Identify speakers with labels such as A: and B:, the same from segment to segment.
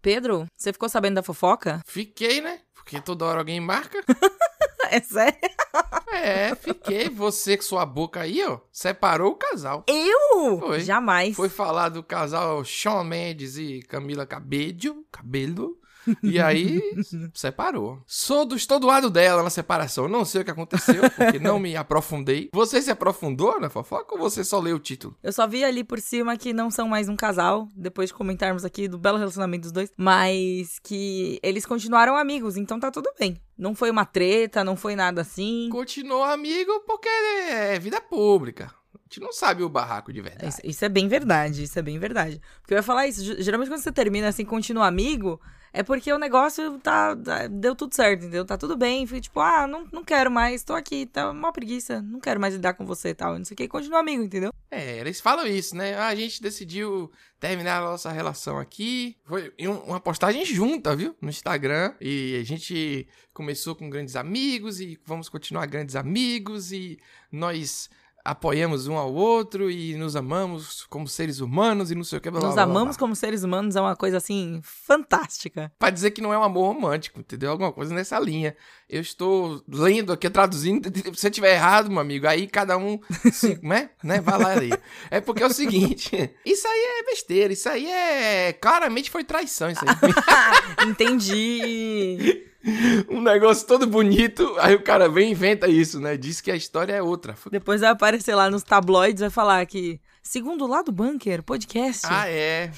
A: Pedro, você ficou sabendo da fofoca?
B: Fiquei, né? Porque toda hora alguém marca.
A: é sério?
B: É, fiquei. Você com sua boca aí, ó, separou o casal.
A: Eu?
B: Foi.
A: Jamais.
B: Foi falar do casal Shawn Mendes e Camila Cabello. Cabelo. E aí, separou. Sou do, estou do lado dela na separação. Não sei o que aconteceu, porque não me aprofundei. Você se aprofundou na fofoca ou você só leu o título?
A: Eu só vi ali por cima que não são mais um casal, depois de comentarmos aqui do belo relacionamento dos dois, mas que eles continuaram amigos, então tá tudo bem. Não foi uma treta, não foi nada assim.
B: Continuou amigo porque é vida pública. A gente não sabe o barraco de verdade.
A: Isso, isso, é bem verdade, isso é bem verdade. Porque eu ia falar isso, geralmente quando você termina assim, continua amigo, é porque o negócio tá, tá, deu tudo certo, entendeu? Tá tudo bem. Fui tipo, ah, não, não quero mais, tô aqui, tá uma preguiça, não quero mais lidar com você e tal. Não sei o que, continua amigo, entendeu?
B: É, eles falam isso, né? Ah, a gente decidiu terminar a nossa relação aqui. Foi uma postagem junta, viu? No Instagram. E a gente começou com grandes amigos e vamos continuar grandes amigos e nós apoiamos um ao outro e nos amamos como seres humanos e não sei o que.
A: Blá, nos blá, amamos blá, como seres humanos é uma coisa assim fantástica.
B: Pra dizer que não é um amor romântico, entendeu? Alguma coisa nessa linha. Eu estou lendo aqui, traduzindo. Se você tiver errado, meu amigo, aí cada um, se, né? né? Vai lá aí. É porque é o seguinte: isso aí é besteira, isso aí é. Claramente foi traição, isso aí.
A: Entendi.
B: um negócio todo bonito, aí o cara vem e inventa isso, né? Diz que a história é outra.
A: Depois vai aparecer lá nos tabloides, vai falar que Segundo lá do Bunker, podcast.
B: Ah, é.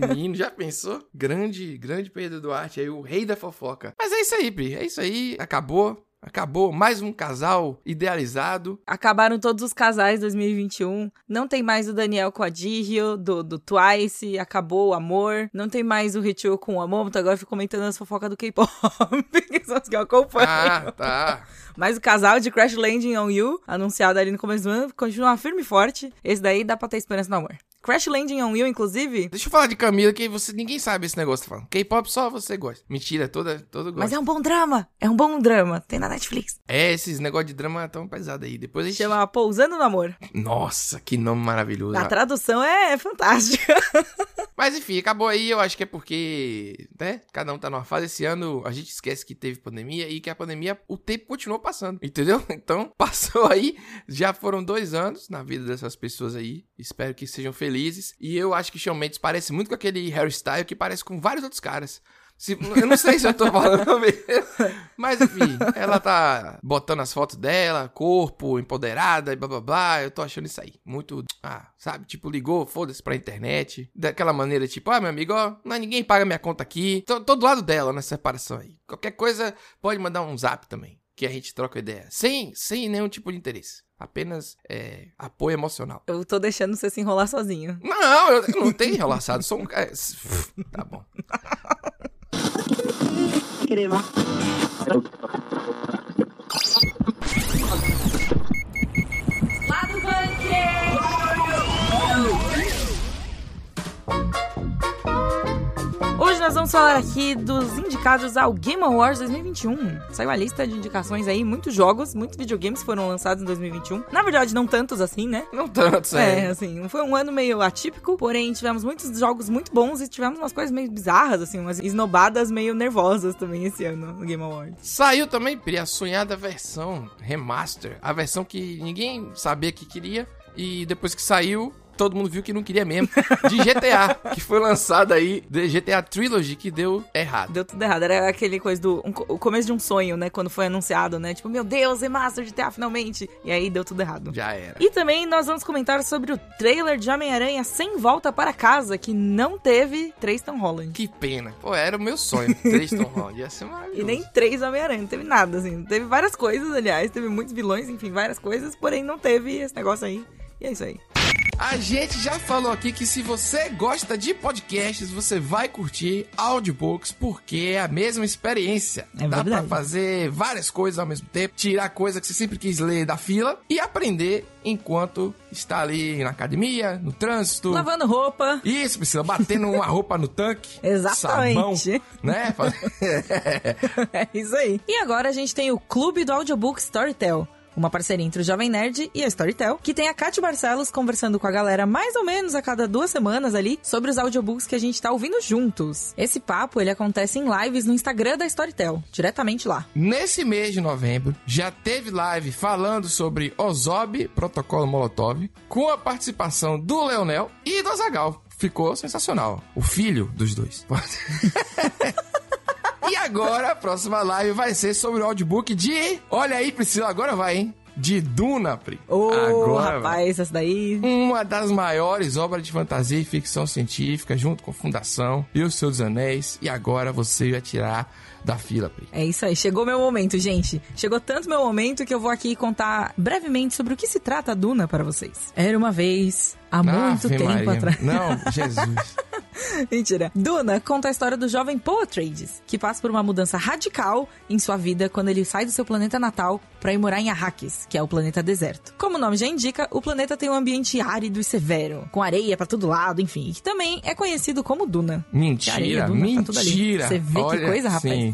B: Menino, já pensou? Grande, grande Pedro Duarte aí, o rei da fofoca. Mas é isso aí, Pri. É isso aí. Acabou. Acabou mais um casal idealizado.
A: Acabaram todos os casais 2021. Não tem mais o Daniel com a Dihyo, do, do Twice. Acabou o amor. Não tem mais o Richo com o Amomoto. Agora eu fico comentando as fofocas do K-pop. que são as que eu acompanho.
B: Ah, tá.
A: Mas o casal de Crash Landing on You, anunciado ali no começo do ano, continua firme e forte. Esse daí dá pra ter esperança no amor. Crash Landing on You, inclusive.
B: Deixa eu falar de Camila, que você ninguém sabe esse negócio que tá falando. K-pop só você gosta. Mentira, toda, todo gosta.
A: Mas é um bom drama. É um bom drama. Tem na Netflix.
B: É, esses negócios de drama tão pesados aí. Depois a gente...
A: Chama Pousando no Amor.
B: Nossa, que nome maravilhoso.
A: A tradução é fantástica.
B: Mas enfim, acabou aí. Eu acho que é porque, né? Cada um tá numa fase. Esse ano a gente esquece que teve pandemia e que a pandemia, o tempo continuou passando. Entendeu? Então, passou aí. Já foram dois anos na vida dessas pessoas aí. Espero que sejam felizes. E eu acho que Shawn Mendes parece muito com aquele hairstyle que parece com vários outros caras. Se, eu não sei se eu tô falando mesmo. Mas enfim, ela tá botando as fotos dela, corpo, empoderada e blá blá blá. Eu tô achando isso aí. Muito. Ah, sabe? Tipo, ligou, foda-se pra internet. Daquela maneira, tipo, ah, meu amigo, ó, não, ninguém paga minha conta aqui. Tô, tô do lado dela nessa separação aí. Qualquer coisa, pode mandar um zap também. Que a gente troca ideia. Sem, sem nenhum tipo de interesse. Apenas é, apoio emocional.
A: Eu tô deixando você se enrolar sozinho.
B: Não, eu, eu não tenho enrolaçado. Sou um. É, tá bom.
A: Falar aqui dos indicados ao Game Awards 2021. Saiu a lista de indicações aí, muitos jogos, muitos videogames foram lançados em 2021. Na verdade, não tantos assim, né?
B: Não tantos,
A: é. É, assim, foi um ano meio atípico, porém tivemos muitos jogos muito bons e tivemos umas coisas meio bizarras, assim, umas esnobadas meio nervosas também esse ano no Game Awards.
B: Saiu também, Pri, a sonhada versão remaster, a versão que ninguém sabia que queria. E depois que saiu, todo mundo viu que não queria mesmo, de GTA, que foi lançado aí, de GTA Trilogy, que deu errado.
A: Deu tudo errado. Era aquele coisa do. Um, o começo de um sonho, né? Quando foi anunciado, né? Tipo, meu Deus, remaster de GTA finalmente. E aí deu tudo errado.
B: Já era.
A: E também nós vamos comentar sobre o trailer de Homem-Aranha sem volta para casa, que não teve três Tom Holland.
B: Que pena. Pô, era o meu sonho. três Tom Holland. Ia ser maravilhoso.
A: E nem três Homem-Aranha, não teve nada, assim. Teve várias coisas, aliás. Teve muitos vilões, enfim, várias coisas. Porém, não teve esse negócio aí. E é isso aí.
B: A gente já falou aqui que se você gosta de podcasts, você vai curtir audiobooks, porque é a mesma experiência.
A: É
B: Dá
A: verdade.
B: pra fazer várias coisas ao mesmo tempo, tirar coisa que você sempre quis ler da fila e aprender enquanto está ali na academia, no trânsito.
A: Lavando roupa.
B: Isso, Priscila, batendo uma roupa no tanque.
A: Exatamente.
B: Sabão, né?
A: é isso aí. E agora a gente tem o Clube do Audiobook Storytel uma parceria entre o Jovem Nerd e a Storytel, que tem a Kátia Barcelos conversando com a galera mais ou menos a cada duas semanas ali sobre os audiobooks que a gente tá ouvindo juntos. Esse papo, ele acontece em lives no Instagram da Storytel, diretamente lá.
B: Nesse mês de novembro, já teve live falando sobre Ozob, Protocolo Molotov, com a participação do Leonel e do Azagal. Ficou sensacional. O filho dos dois. e agora, a próxima live vai ser sobre o audiobook de... Olha aí, Priscila, agora vai, hein? De Duna, Pri.
A: Ô, rapaz, essa daí.
B: Uma das maiores obras de fantasia e ficção científica, junto com Fundação e o Senhor dos Anéis. E agora você vai tirar da fila, Pri.
A: É isso aí, chegou meu momento, gente. Chegou tanto meu momento que eu vou aqui contar brevemente sobre o que se trata a Duna para vocês. Era uma vez, há muito
B: Ave
A: tempo
B: Maria.
A: atrás.
B: Não, Jesus.
A: Mentira. Duna conta a história do jovem Poe Atreides, que passa por uma mudança radical em sua vida quando ele sai do seu planeta natal para ir morar em Arrakis, que é o planeta deserto. Como o nome já indica, o planeta tem um ambiente árido e severo, com areia para todo lado, enfim, e que também é conhecido como Duna.
B: Mentira,
A: Areia, Duna, tá tudo ali.
B: mentira.
A: Você vê que
B: Olha,
A: coisa, rapaz?
B: sim.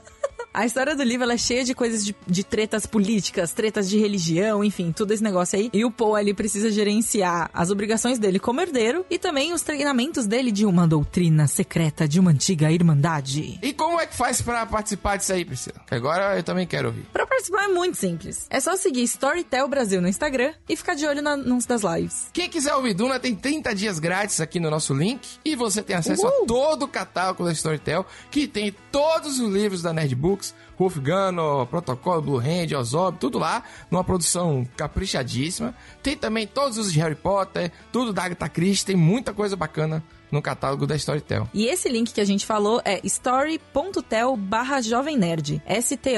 A: A história do livro é cheia de coisas de, de tretas políticas, tretas de religião, enfim, tudo esse negócio aí. E o Poe ele precisa gerenciar as obrigações dele como herdeiro e também os treinamentos dele de uma doutrina secreta de uma antiga irmandade.
B: E como é que faz pra participar disso aí, Priscila? Que Agora eu também quero ouvir.
A: Pra participar é muito simples. É só seguir Storytel Brasil no Instagram e ficar de olho na anúncio das lives.
B: Quem quiser ouvir Duna tem 30 dias grátis aqui no nosso link e você tem acesso a
A: Uhul!
B: todo o catálogo da Storytel, que tem todos os livros da Nerd Books, Wolf Gano, Protocolo, Blue Hand, Ozob, tudo lá, numa produção caprichadíssima. Tem também todos os de Harry Potter, tudo da Agatha Christie, tem muita coisa bacana no catálogo da Storytel.
A: E esse link que a gente falou é story.tel barra Jovem Nerd. S-T-O-R-Y-T-E-L,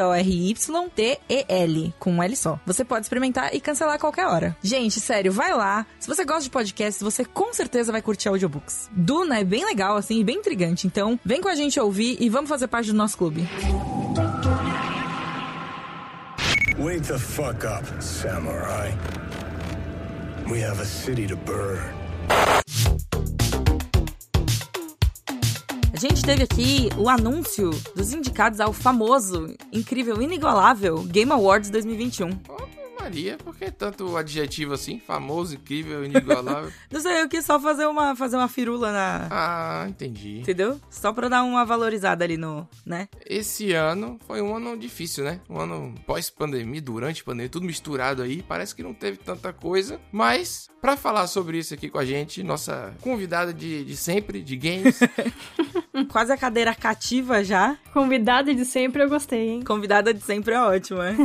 A: com um L só. Você pode experimentar e cancelar a qualquer hora. Gente, sério, vai lá. Se você gosta de podcasts, você com certeza vai curtir audiobooks. Duna é bem legal, assim, bem intrigante. Então, vem com a gente ouvir e vamos fazer parte do nosso clube.
C: Wake the fuck up, samurai. We have a city to burn.
A: A gente teve aqui o anúncio dos indicados ao famoso, incrível, inigualável Game Awards 2021.
B: Maria, por que tanto adjetivo assim? Famoso, incrível, inigualável.
A: Não sei, eu quis só fazer uma, fazer uma firula na.
B: ah, entendi.
A: Entendeu? Só pra dar uma valorizada ali no. né?
B: Esse ano foi um ano difícil, né? Um ano pós-pandemia, durante pandemia, tudo misturado aí. Parece que não teve tanta coisa. Mas, pra falar sobre isso aqui com a gente, nossa convidada de, de sempre, de games,
A: Quase a cadeira cativa já.
D: Convidada de sempre, eu gostei, hein?
A: Convidada de sempre é ótima. hein?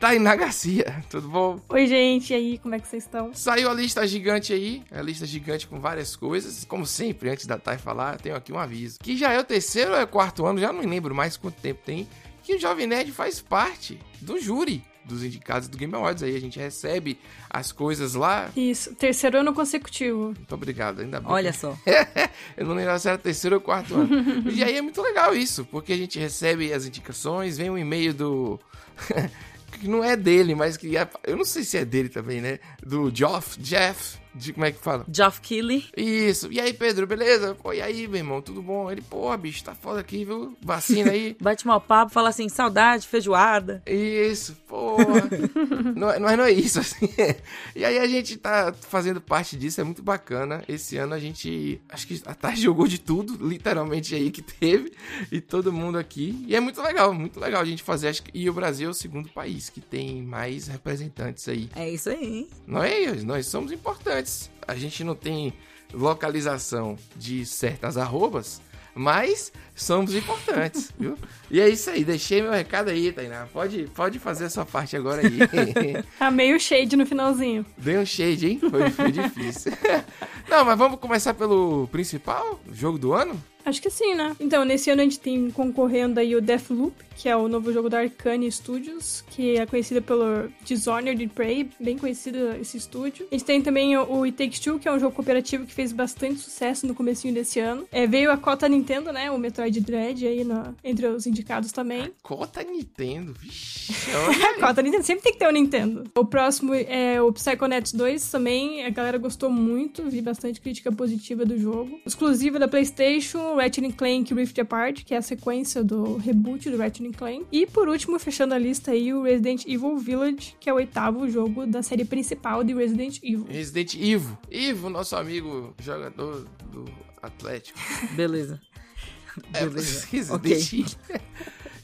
B: Tainá Garcia, tudo bom?
D: Oi, gente, e aí, como é que vocês estão?
B: Saiu a lista gigante aí, a lista gigante com várias coisas. Como sempre, antes da Thay falar, tenho aqui um aviso. Que já é o terceiro ou é o quarto ano, já não me lembro mais quanto tempo tem, que o Jovem Nerd faz parte do júri dos indicados do Game Awards. Aí a gente recebe as coisas lá.
D: Isso, terceiro ano consecutivo.
B: Muito obrigado, ainda bem.
A: Olha só.
B: Eu não lembro se era terceiro ou quarto ano. e aí é muito legal isso, porque a gente recebe as indicações, vem um e-mail do. que não é dele, mas que. é- Eu não sei se é dele também, né? Do Geoff, Jeff, de como é que fala?
A: Geoff Keighley.
B: Isso. E aí, Pedro, beleza? Pô, e aí, meu irmão, tudo bom? Ele, pô, bicho, tá foda aqui, viu? Vacina aí.
A: Bate mal papo, fala assim, saudade, feijoada.
B: Isso, porra. não, é- mas não é isso, assim. E aí a gente tá fazendo parte disso, é muito bacana. Esse ano a gente, acho que a Tati jogou de tudo, literalmente aí que teve. E todo mundo aqui. E é muito legal, muito legal a gente fazer. Acho que, e o Brasil é o segundo país que tem mais representantes aí.
A: É isso aí, hein?
B: Nós, nós somos importantes. A gente não tem localização de certas arrobas, mas somos importantes, viu? E é isso aí, deixei meu recado aí, Tainá. Pode, pode fazer a sua parte agora aí.
D: Tá meio shade no finalzinho.
B: Dei um shade, hein? Foi, foi difícil. Não, mas vamos começar pelo principal jogo do ano?
D: Acho que sim, né? Então, nesse ano a gente tem concorrendo aí o Deathloop, que é o novo jogo da Arcane Studios, que é conhecido pelo Dishonored Prey, bem conhecido esse estúdio. A gente tem também o It Takes Two, que é um jogo cooperativo que fez bastante sucesso no comecinho desse ano. É, veio a cota Nintendo, né? O Metroid Dread aí na- entre os indicados também.
B: Cota Nintendo, vixi. aí.
D: Cota Nintendo, sempre tem que ter o Nintendo. O próximo é o Psychonauts 2 também, a galera gostou muito, vi bastante crítica positiva do jogo. Exclusivo da PlayStation, Ratchet Clank Rift Apart, que é a sequência do reboot do Ratchet Clank. E por último, fechando a lista aí, o Resident Evil Village, que é o oitavo jogo da série principal de Resident Evil.
B: Resident Evil. Ivo, nosso amigo jogador do Atlético.
A: Beleza.
B: É,
A: Beleza.
B: Resident
A: Ok.
B: Evil.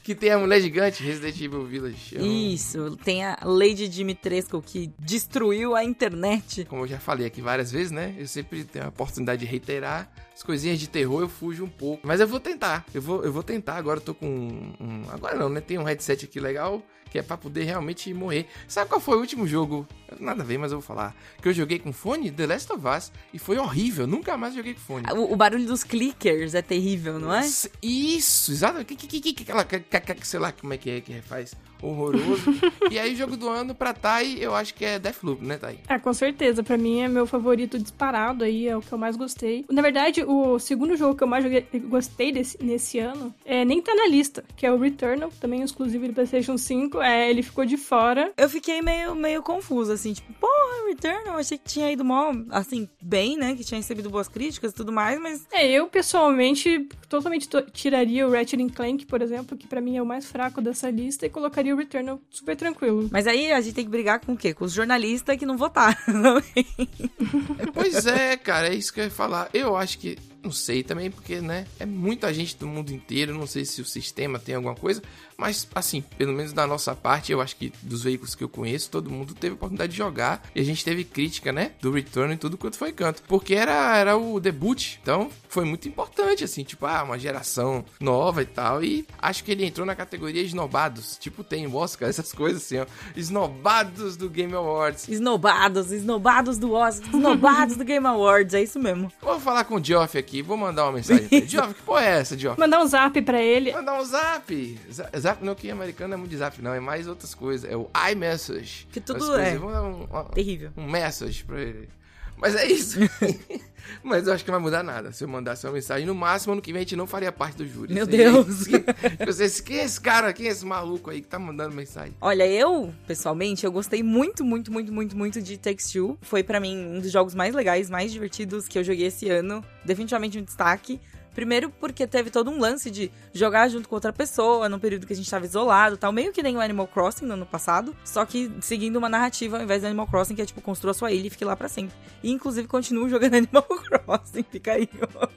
B: Que tem a mulher gigante, Resident Evil Village. Eu
A: Isso, tem a Lady Dimitrescu que destruiu a internet.
B: Como eu já falei aqui várias vezes, né? Eu sempre tenho a oportunidade de reiterar. As coisinhas de terror eu fujo um pouco. Mas eu vou tentar. Eu vou, eu vou tentar. Agora eu tô com um, um- Agora não, né? Tem um headset aqui legal que é pra poder realmente morrer. Sabe qual foi o último jogo? Nada a ver, mas eu vou falar. Que eu joguei com fone? The Last of Us. E foi horrível. Nunca mais joguei com fone.
A: O, o barulho dos clickers é terrível, não é?
B: Isso, exato. Que, que, que, que, que, aquela, que, que, que, sei lá como é que é que faz. Horroroso. e aí, o jogo do ano pra Tai, eu acho que é Deathloop, né, Tai?
D: Ah, com certeza. Pra mim é meu favorito disparado aí, é o que eu mais gostei. Na verdade, o segundo jogo que eu mais joguei, gostei desse, nesse ano é, nem tá na lista, que é o Returnal, também exclusivo do PlayStation 5. É, ele ficou de fora.
A: Eu fiquei meio, meio confusa, assim, tipo, porra, Return, eu achei que tinha ido mó, assim, bem, né? Que tinha recebido boas críticas e tudo mais, mas
D: É, eu pessoalmente totalmente to- tiraria o Ratchet Clank, por exemplo, que pra mim é o mais fraco dessa lista, e colocaria o Returnal super tranquilo.
A: Mas aí a gente tem que brigar com o quê? Com os jornalistas que não votaram.
B: Pois é, cara, é isso que eu ia falar. Eu acho que. Não sei também, porque, né? É muita gente do mundo inteiro. Não sei se o sistema tem alguma coisa. Mas, assim, pelo menos da nossa parte, eu acho que dos veículos que eu conheço, todo mundo teve a oportunidade de jogar. E a gente teve crítica, né? Do Return e tudo quanto foi canto. Porque era, era o debut. Então, foi muito importante, assim. Tipo, ah, uma geração nova e tal. E acho que ele entrou na categoria esnobados. Tipo, tem Oscar, essas coisas assim, ó. Esnobados do Game Awards.
A: Esnobados, esnobados do Oscar, esnobados do Game Awards, é isso mesmo.
B: Vou falar com o Geoff aqui, vou mandar uma mensagem pra ele. Geoff, que porra é essa, Geoff?
D: Mandar um zap pra ele.
B: Mandar um zap. Z- Zap não, que americano é muito de zap, não. É mais outras coisas. É o iMessage.
A: Que tudo
B: coisas.
A: é.
B: Vamos dar um, um-
A: Terrível.
B: um message pra ele. Mas é isso. Mas eu acho que não vai mudar nada. Se eu mandasse uma mensagem, no máximo, ano que vem a gente não faria parte do júri.
A: Meu Deus.
B: Vocês, quem é esse cara? Quem é esse maluco aí que tá mandando mensagem?
A: Olha, eu, pessoalmente, eu gostei muito, muito, muito, muito, muito de Two. Foi pra mim um dos jogos mais legais, mais divertidos que eu joguei esse ano. Definitivamente um destaque. Primeiro porque teve todo um lance de jogar junto com outra pessoa num período que a gente tava isolado tal. Meio que nem o Animal Crossing no ano passado. Só que seguindo uma narrativa ao invés do Animal Crossing, que é tipo, construa sua ilha e fique lá pra sempre. E inclusive continuo jogando Animal Crossing. Fica aí, ó.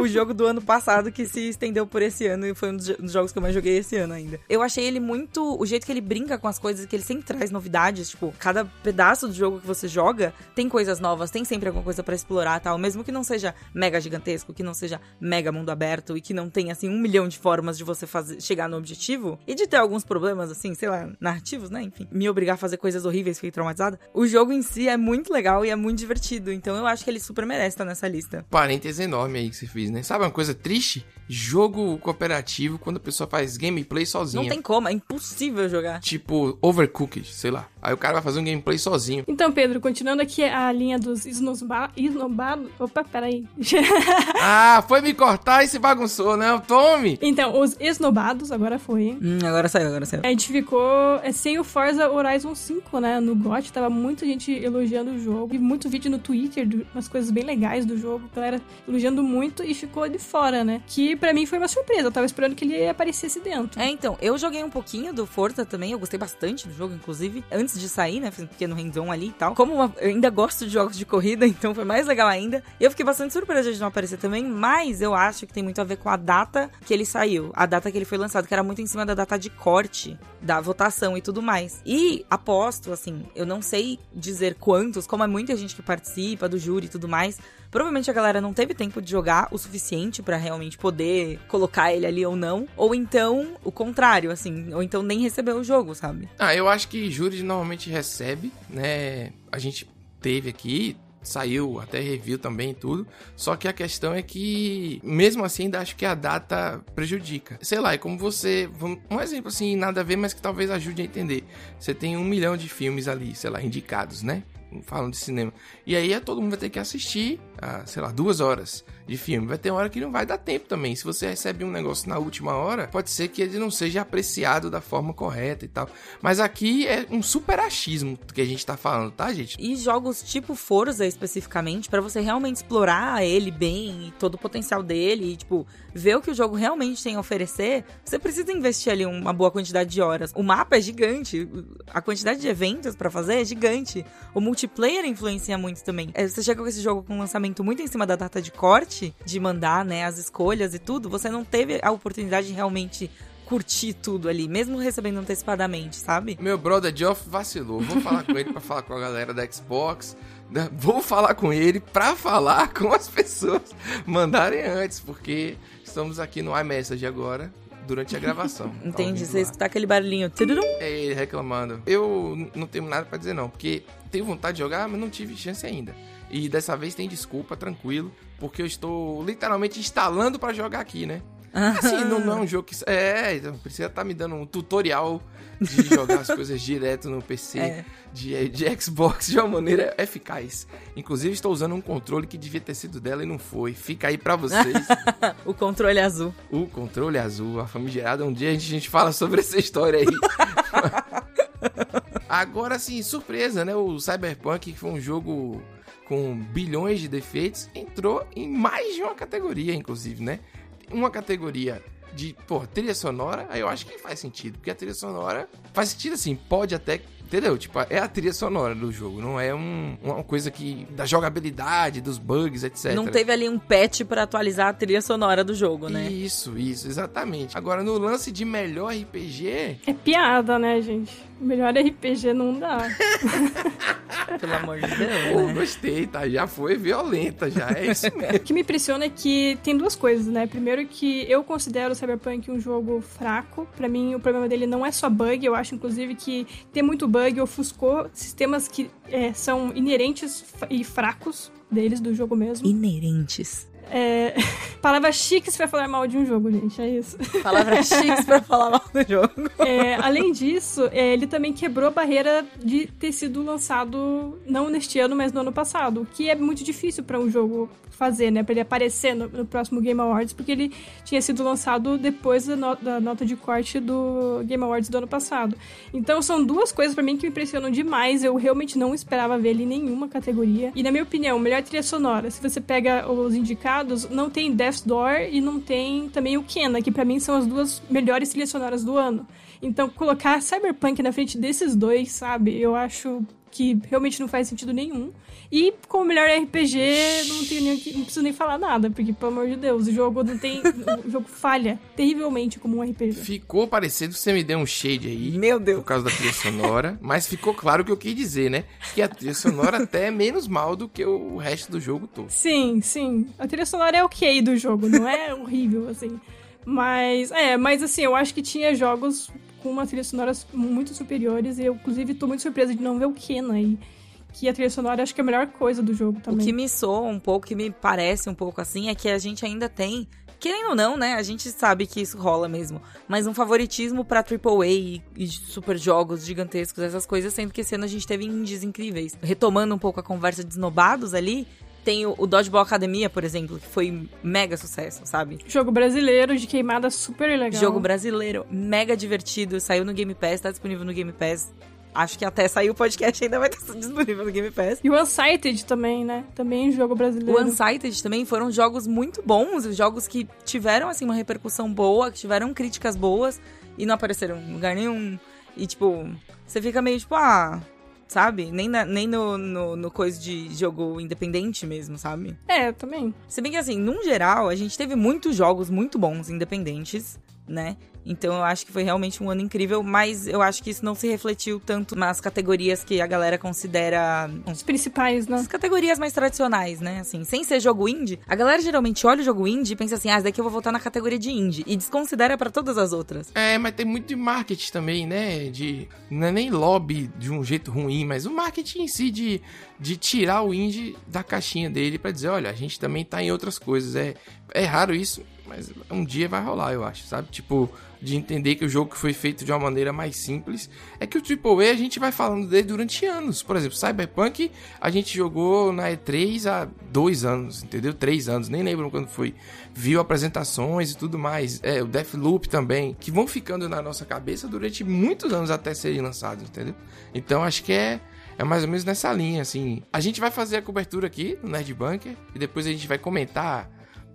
A: o jogo do ano passado que se estendeu por esse ano e foi um dos jo- dos jogos que eu mais joguei esse ano ainda. Eu achei ele muito. O jeito que ele brinca com as coisas, que ele sempre traz novidades. Tipo, cada pedaço do jogo que você joga tem coisas novas, tem sempre alguma coisa pra explorar tal. Mesmo que não seja mega gigantesco, que não seja mega mundo aberto e que não tenha, assim, um milhão de formas de você fazer, chegar no objetivo. E de ter alguns problemas, assim, sei lá, narrativos, né? Enfim, me obrigar a fazer coisas horríveis, fiquei traumatizada. O jogo em si é muito legal e é muito divertido. Então eu acho que ele super merece estar nessa lista.
B: Parêntese enorme aí que você fez, né? Sabe uma coisa triste? Jogo cooperativo quando a pessoa faz gameplay sozinha.
A: Não tem como, é impossível jogar.
B: Tipo, Overcooked, sei lá. Aí o cara vai fazer um gameplay sozinho.
D: Então, Pedro, continuando aqui a linha dos esnobados. Opa, peraí.
B: Ah, foi me cortar e se bagunçou, né? Tome!
D: então, os esnobados, agora foi.
A: Hum, agora saiu, agora saiu.
D: A gente ficou é, sem o Forza Horizon 5, né? No GOT, tava muita gente elogiando o jogo. E muito vídeo no Twitter, umas coisas bem legais do jogo. Galera elogiando muito e ficou de fora, né? Que pra mim foi uma surpresa. Eu tava esperando que ele aparecesse dentro.
A: É, então, eu joguei um pouquinho do Forza também, eu gostei bastante do jogo, inclusive, antes de sair, né, fiz um pequeno hands-on ali e tal. Como uma- eu ainda gosto de jogos de corrida, então foi mais legal ainda. E eu fiquei bastante surpresa de não aparecer também, mas eu acho que tem muito a ver com a data que ele saiu, a data que ele foi lançado, que era muito em cima da data de corte da votação e tudo mais. E aposto, assim, eu não sei dizer quantos, como é muita gente que participa do júri e tudo mais, Provavelmente a galera não teve tempo de jogar o suficiente pra realmente poder colocar ele ali ou não. Ou então, o contrário, assim. Ou então nem recebeu o jogo, sabe?
B: Ah, eu acho que júri normalmente recebe, né? A gente teve aqui, saiu até review também e tudo. Só que a questão é que, mesmo assim, ainda acho que a data prejudica. Sei lá, é como você. Um exemplo assim, nada a ver, mas que talvez ajude a entender. Você tem um milhão de filmes ali, sei lá, indicados, né? Falam de cinema. E aí todo mundo vai ter que assistir, a, sei lá, duas horas. De filme. Vai ter uma hora que não vai dar tempo também. Se você recebe um negócio na última hora, pode ser que ele não seja apreciado da forma correta e tal. Mas aqui é um super achismo que a gente tá falando, tá, gente?
A: E jogos tipo Forza especificamente, para você realmente explorar ele bem e todo o potencial dele e, tipo, ver o que o jogo realmente tem a oferecer, você precisa investir ali uma boa quantidade de horas. O mapa é gigante, a quantidade de eventos para fazer é gigante. O multiplayer influencia muito também. É, você chega com esse jogo com um lançamento muito em cima da data de corte, de mandar, né, as escolhas e tudo, você não teve a oportunidade de realmente curtir tudo ali, mesmo recebendo antecipadamente, sabe?
B: Meu brother Geoff vacilou. Vou falar com ele pra falar com a galera da Xbox. né? Vou falar com ele pra falar com as pessoas mandarem antes, porque estamos aqui no iMessage agora, durante a gravação. Tá
A: Entendi.
B: ouvindo
A: Você escutar aquele barulhinho.
B: É ele reclamando. Eu não tenho nada pra dizer não, porque tenho vontade de jogar, mas não tive chance ainda. E dessa vez tem desculpa, tranquilo, porque eu estou literalmente instalando pra jogar aqui, né? Assim, não, não é um jogo que. É, então precisa estar me dando um tutorial de jogar as coisas direto no PC
A: É.
B: de, de Xbox de uma maneira eficaz. Inclusive, estou usando um controle que devia ter sido dela e não foi. Fica aí pra vocês
A: o controle azul.
B: o controle azul, a famigerada. Um dia a gente, a gente fala sobre essa história aí. Agora sim, surpresa, né? O Cyberpunk, que foi um jogo com bilhões de defeitos, entrou em mais de uma categoria, inclusive, né? Uma categoria de, pô, trilha sonora, aí eu acho que faz sentido, porque a trilha sonora faz sentido assim, pode até, entendeu? Tipo, é a trilha sonora do jogo, não é um- uma coisa que da jogabilidade, dos bugs, etc.
A: Não teve ali um patch pra atualizar a trilha sonora do jogo, né?
B: Isso, isso, exatamente. Agora, no lance de melhor RPG,
D: É piada, né, gente? Melhor RPG não dá.
A: Pelo amor de Deus,
B: pô,
A: né?
B: gostei, tá? Já foi violenta, já é isso mesmo.
D: O que me impressiona é que tem duas coisas, né? Primeiro que eu considero o Cyberpunk um jogo fraco. Pra mim, o problema dele não é só bug. Eu acho, inclusive, que ter muito bug ofuscou sistemas que é, são inerentes e fracos deles, do jogo mesmo.
A: Inerentes.
D: É... Palavras chiques pra falar mal de um jogo, gente. É isso.
A: Palavras chiques pra falar mal do jogo.
D: É, além disso, é, ele também quebrou a barreira de ter sido lançado não neste ano, mas no ano passado, o que é muito difícil para um jogo fazer, né? Pra ele aparecer no, no próximo Game Awards, porque ele tinha sido lançado depois da, no- da nota de corte do Game Awards do ano passado. Então são duas coisas pra mim que me impressionam demais. Eu realmente não esperava ver ele em nenhuma categoria. E na minha opinião, melhor trilha sonora. Se você pega os indicados, não tem Death's Door e não tem também o Kena, que pra mim são as duas melhores trilhas sonoras do ano. Então colocar Cyberpunk na frente desses dois, sabe? Eu acho que realmente não faz sentido nenhum. E como melhor RPG, não tenho nem, o que- não preciso nem falar nada, porque pelo amor de Deus, o jogo não tem, o jogo falha terrivelmente como um RPG.
B: Ficou parecendo que você me deu um shade aí.
A: Meu
B: Por
A: Deus.
B: causa da trilha sonora, mas ficou claro o que eu quis dizer, né? Que a trilha sonora até é menos mal do que o resto do jogo todo.
D: Sim, sim. A trilha sonora é ok do jogo, não é horrível, assim. Mas, é, mas assim, eu acho que tinha jogos com uma trilha sonora muito superiores. E eu, inclusive, tô muito surpresa de não ver o Kena aí. Que a trilha sonora acho que é a melhor coisa do jogo
A: O
D: também.
A: que me soa um pouco, que me parece um pouco assim, é que a gente ainda tem, querendo ou não, né? A gente sabe que isso rola mesmo. Mas um favoritismo pra AAA e, e super jogos gigantescos, essas coisas, sendo que esse ano a gente teve indies incríveis. Retomando um pouco a conversa de esnobados ali, tem o, o Dodgeball Academia, por exemplo, que foi mega sucesso, sabe?
D: Jogo brasileiro de queimada super legal.
A: Jogo brasileiro, mega divertido, saiu no Game Pass, tá disponível no Game Pass. Acho que até sair o podcast ainda vai estar disponível no Game Pass.
D: E o Unsighted também, né? Também jogo brasileiro.
A: O Unsighted também foram jogos muito bons, jogos que tiveram assim uma repercussão boa, que tiveram críticas boas e não apareceram em lugar nenhum. E tipo, você fica meio tipo, ah, sabe? Nem, na- nem no, no, no coisa de jogo independente mesmo, sabe?
D: É, também.
A: Se bem que assim, num geral, a gente teve muitos jogos muito bons independentes, né? Então eu acho que foi realmente um ano incrível, mas eu acho que isso não se refletiu tanto nas categorias que a galera considera
D: Os principais, né?
A: as categorias mais tradicionais, né? Assim, sem ser jogo indie, a galera geralmente olha o jogo indie e pensa assim: ah, daqui eu vou voltar na categoria de indie. E desconsidera pra todas as outras.
B: É, mas tem muito de marketing também, né? De. Não é nem lobby de um jeito ruim, mas o marketing em si de, de tirar o indie da caixinha dele pra dizer, olha, a gente também tá em outras coisas. É, é raro isso. Mas um dia vai rolar, eu acho, sabe? Tipo, de entender que o jogo foi feito de uma maneira mais simples. É que o AAA a gente vai falando dele durante anos. Por exemplo, Cyberpunk a gente jogou na E3 há dois anos, entendeu? Três anos, nem lembro quando foi. Viu apresentações e tudo mais. É, o Deathloop também, que vão ficando na nossa cabeça durante muitos anos até serem lançados, entendeu? Então acho que é. É mais ou menos nessa linha, assim. A gente vai fazer a cobertura aqui no Nerd Bunker e depois a gente vai comentar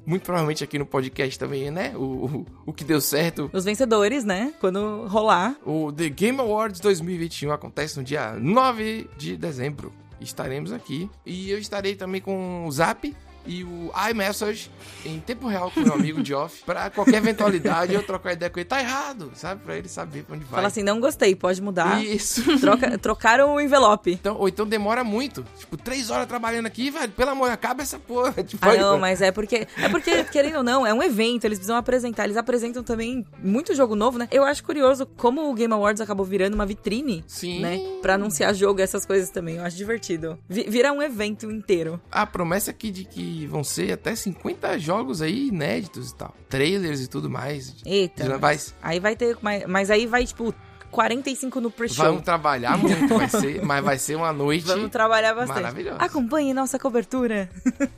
B: muito provavelmente aqui no podcast também, né? O, o, o, que deu certo.
A: Os vencedores, né? Quando rolar.
B: O The Game Awards 2021 acontece no dia 9 de dezembro. Estaremos aqui. E eu estarei também com o Zap, e o iMessage em tempo real com meu amigo Geoff pra qualquer eventualidade eu trocar ideia com ele. Tá errado, sabe? Pra ele saber pra onde vai.
A: Fala assim, não gostei, pode mudar.
B: Isso.
A: Troca, trocaram o envelope.
B: Então, ou então demora muito. Tipo, três horas trabalhando aqui, velho. Pelo amor, acaba essa porra. Tipo,
A: ah, não, mas é porque. É porque, querendo ou não, é um evento, eles precisam apresentar. Eles apresentam também muito jogo novo, né? Eu acho curioso como o Game Awards acabou virando uma vitrine.
B: Sim.
A: Né? Pra anunciar jogo, essas coisas também. Eu acho divertido. Vira um evento inteiro.
B: A promessa aqui de que vão ser até 50 jogos aí inéditos e tal. Trailers e tudo mais.
A: Eita.
B: Vai...
A: Aí vai ter. Mas, mas aí vai, tipo, 45 no pre-show.
B: Vamos trabalhar muito, vai ser, mas vai ser uma noite.
A: Vamos trabalhar bastante.
B: Maravilhosa.
A: Acompanhe nossa cobertura.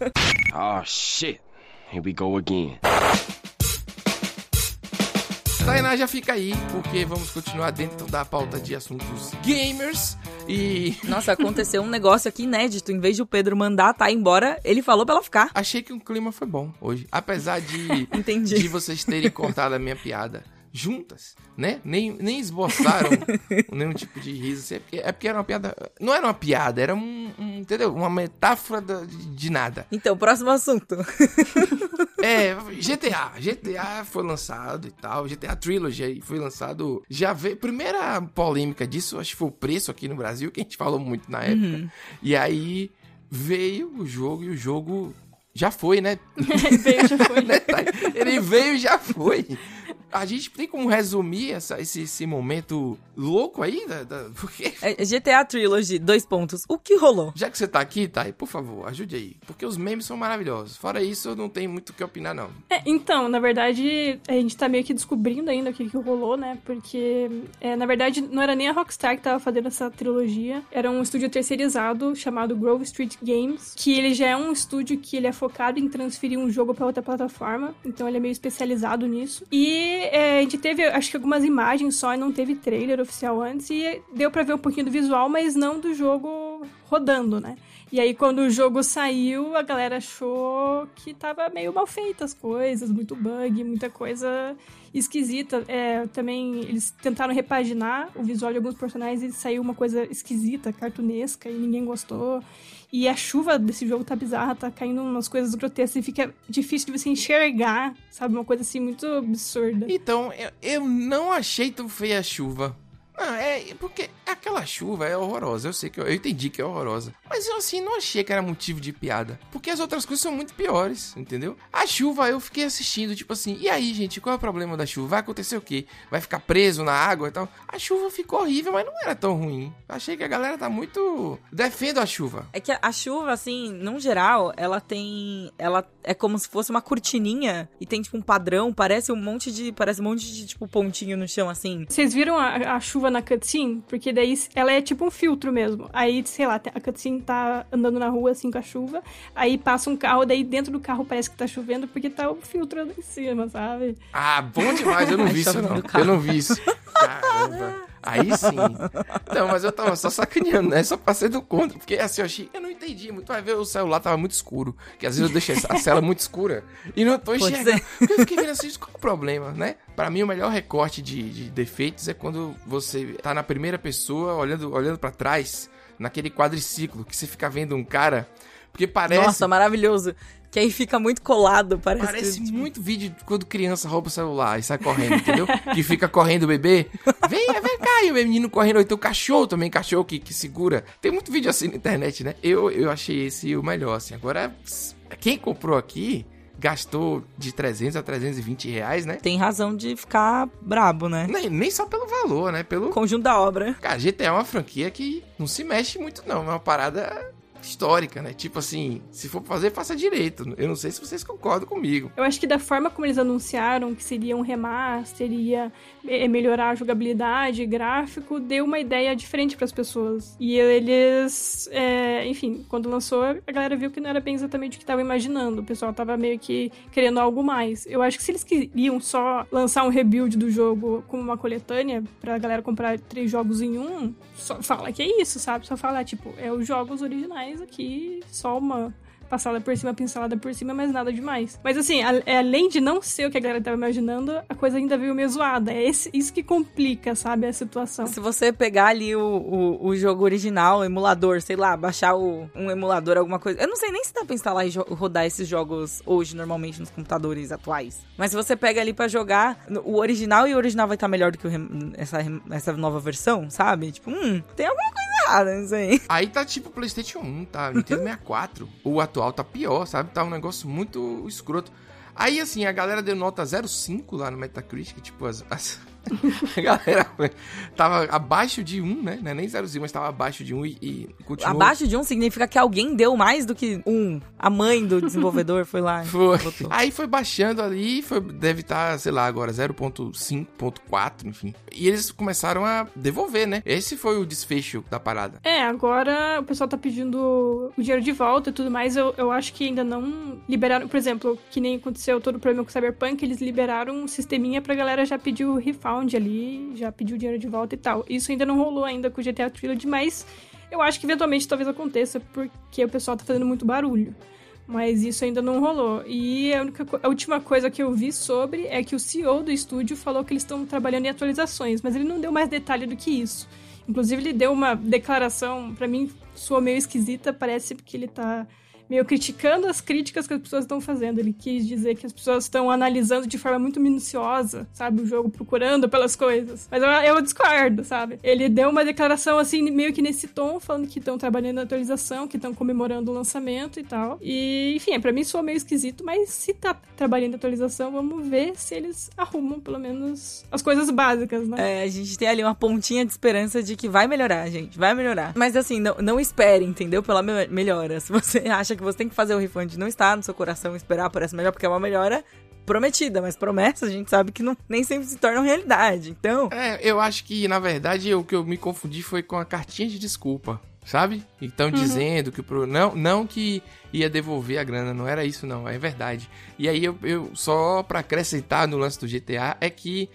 E: oh shit. Here we go again.
B: Tainá já fica aí, porque vamos continuar dentro da pauta de assuntos gamers. E.
A: Nossa, aconteceu um negócio aqui inédito. Em vez de o Pedro mandar a Thay embora, ele falou pra ela ficar.
B: Achei que o clima foi bom hoje. Apesar de,
A: Entendi.
B: de vocês terem cortado a minha piada juntas, né? Nem, nem esboçaram nenhum tipo de riso. É porque, é porque era uma piada. Não era uma piada, era um. um entendeu? Uma metáfora de, de nada.
A: Então, próximo assunto.
B: É, GTA. GTA foi lançado e tal. GTA Trilogy foi lançado. Já veio. Primeira polêmica disso, acho que foi o preço aqui no Brasil, que a gente falou muito na época. Uhum. E aí veio o jogo e o jogo já foi, né?
D: veio, já foi.
B: Ele veio e já foi a gente tem como resumir essa, esse, esse momento louco aí? Da, da, porque...
A: É, GTA Trilogy, dois pontos. O que rolou?
B: Já que você tá aqui, Thay, por favor, ajude aí. Porque os memes são maravilhosos. Fora isso, eu não tenho muito o que opinar, não.
D: É, então, na verdade, a gente tá meio que descobrindo ainda o que, que rolou, né? Porque, é, na verdade, não era nem a Rockstar que tava fazendo essa trilogia. Era um estúdio terceirizado chamado Grove Street Games, que ele já é um estúdio que ele é focado em transferir um jogo para outra plataforma. Então, ele é meio especializado nisso. E é, a gente teve, acho que algumas imagens só e não teve trailer oficial antes. E deu pra ver um pouquinho do visual, mas não do jogo rodando, né? E aí, quando o jogo saiu, a galera achou que tava meio mal feita as coisas, muito bug, muita coisa esquisita. É, também eles tentaram repaginar o visual de alguns personagens e saiu uma coisa esquisita, cartunesca, e ninguém gostou. E a chuva desse jogo tá bizarra, tá caindo umas coisas grotescas e fica difícil de você enxergar, sabe? Uma coisa assim muito absurda.
B: Então, eu, eu não achei tão feia a chuva. Não, é porque aquela chuva é horrorosa. Eu sei que eu, eu, entendi que é horrorosa. Mas eu assim não achei que era motivo de piada. Porque as outras coisas são muito piores, entendeu? A chuva eu fiquei assistindo, tipo assim, e aí, gente, qual é o problema da chuva? Vai acontecer o quê? Vai ficar preso na água e tal? A chuva ficou horrível, mas não era tão ruim. Achei que a galera tá muito. Defendo a chuva.
A: É que a chuva, assim, num geral, ela tem. Ela é como se fosse uma cortininha e tem, tipo, um padrão. Parece um monte de. Parece um monte de, tipo, pontinho no chão, assim.
D: Vocês viram a, a chuva? na cutscene, porque daí ela é tipo um filtro mesmo. Aí, sei lá, a cutscene tá andando na rua assim com a chuva, aí passa um carro, daí dentro do carro parece que tá chovendo porque tá o filtro ali em cima, sabe?
B: Ah, bom demais, eu não vi isso não. Eu não vi isso. Caramba. Aí sim. Não, mas eu tava só sacaneando, né? Só passei do contra. Porque assim, eu achei. Eu não entendi muito. Vai ver, o celular tava muito escuro. Que às vezes eu deixei a cela muito escura. E não tô enxergando. Porque eu fiquei vendo assim, qual é o problema, né? Pra mim, o melhor recorte de, de defeitos é quando você tá na primeira pessoa, olhando, olhando para trás, naquele quadriciclo, que você fica vendo um cara. Porque parece.
A: Nossa, maravilhoso. Que aí fica muito colado, parece.
B: Parece
A: que,
B: tipo... muito vídeo de quando criança rouba o celular e sai correndo, entendeu? que fica correndo o bebê. Vem, vem cá, e o menino correndo. Ou então o cachorro também, cachorro que, que segura. Tem muito vídeo assim na internet, né? Eu, eu achei esse o melhor, assim. Agora, quem comprou aqui gastou de 300 a 320 reais, né?
A: Tem razão de ficar brabo, né?
B: Nem, nem só pelo valor, né? Pelo
A: conjunto da obra.
B: Cara, GTA é uma franquia que não se mexe muito, não. É uma parada histórica, né? Tipo assim, se for fazer, faça direito. Eu não sei se vocês concordam comigo.
D: Eu acho que da forma como eles anunciaram que seria um remaster, ia eh, melhorar a jogabilidade, gráfico, deu uma ideia diferente para as pessoas. E eles, é, enfim, quando lançou, a galera viu que não era bem exatamente o que estava imaginando. O pessoal tava meio que querendo algo mais. Eu acho que se eles queriam só lançar um rebuild do jogo como uma coletânea pra galera comprar três jogos em um, só fala que é isso, sabe? Só falar, tipo, é os jogos originais aqui, só uma passada por cima, pincelada por cima, mas nada demais. Mas assim, a, é, além de não ser o que a galera tava imaginando, a coisa ainda veio meio zoada. É esse, isso que complica, sabe, a situação.
A: Se você pegar ali o, o, o jogo original, o emulador, sei lá, baixar o, um emulador, alguma coisa. Eu não sei nem se dá pra instalar e rodar esses jogos hoje, normalmente, nos computadores atuais. Mas se você pega ali para jogar o original e o original vai estar tá melhor do que essa, essa nova versão, sabe? Tipo, hum, tem alguma coisa errada nisso aí.
B: Aí tá tipo PlayStation 1, tá? Nintendo 64. o atual tá pior, sabe? Tá um negócio muito escroto. Aí, assim, a galera deu nota 0,5 lá no Metacritic, tipo, as, as a galera tava abaixo de 1, né? Não é nem 0,5, mas tava abaixo de 1 e, e continuou.
A: Abaixo de 1 significa que alguém deu mais do que 1. A mãe do desenvolvedor foi lá.
B: Foi. Botou. Aí foi baixando ali, foi, deve estar, tá, sei lá, agora 0.5.4, enfim. E eles começaram a devolver, né? Esse foi o desfecho da parada.
D: É, agora o pessoal tá pedindo o dinheiro de volta e tudo mais. Eu, eu acho que ainda não liberaram, por exemplo, que nem aconteceu todo o problema com o Cyberpunk, eles liberaram um sisteminha pra galera já pedir o refund Found ali, já pediu dinheiro de volta e tal. Isso ainda não rolou ainda com o GTA Trilogy, mas eu acho que eventualmente talvez aconteça, porque o pessoal tá fazendo muito barulho. Mas isso ainda não rolou. E a, única, a última coisa que eu vi sobre é que o CEO do estúdio falou que eles estão trabalhando em atualizações, mas ele não deu mais detalhe do que isso. Inclusive, ele deu uma declaração, para mim, soa meio esquisita, parece que ele tá meio criticando as críticas que as pessoas estão fazendo. Ele quis dizer que as pessoas estão analisando de forma muito minuciosa, sabe? O jogo procurando pelas coisas. Mas eu, eu discordo, sabe? Ele deu uma declaração assim, meio que nesse tom, falando que estão trabalhando na atualização, que estão comemorando o lançamento e tal. E, enfim, para mim soa meio esquisito, mas se tá trabalhando na atualização, vamos ver se eles arrumam pelo menos as coisas básicas, né?
A: É, a gente tem ali uma pontinha de esperança de que vai melhorar, gente. Vai melhorar. Mas assim, não, não espere, entendeu? Pela melhora. Se você acha que você tem que fazer o refund não está no seu coração esperar por essa melhora, porque é uma melhora prometida, mas promessas a gente sabe que não, nem sempre se tornam realidade. Então.
B: É, eu acho que, na verdade, o que eu me confundi foi com a cartinha de desculpa. Sabe? Então uhum. dizendo que o pro... não, não que ia devolver a grana, não era isso não, é verdade. E aí eu, eu só para acrescentar no lance do GTA é que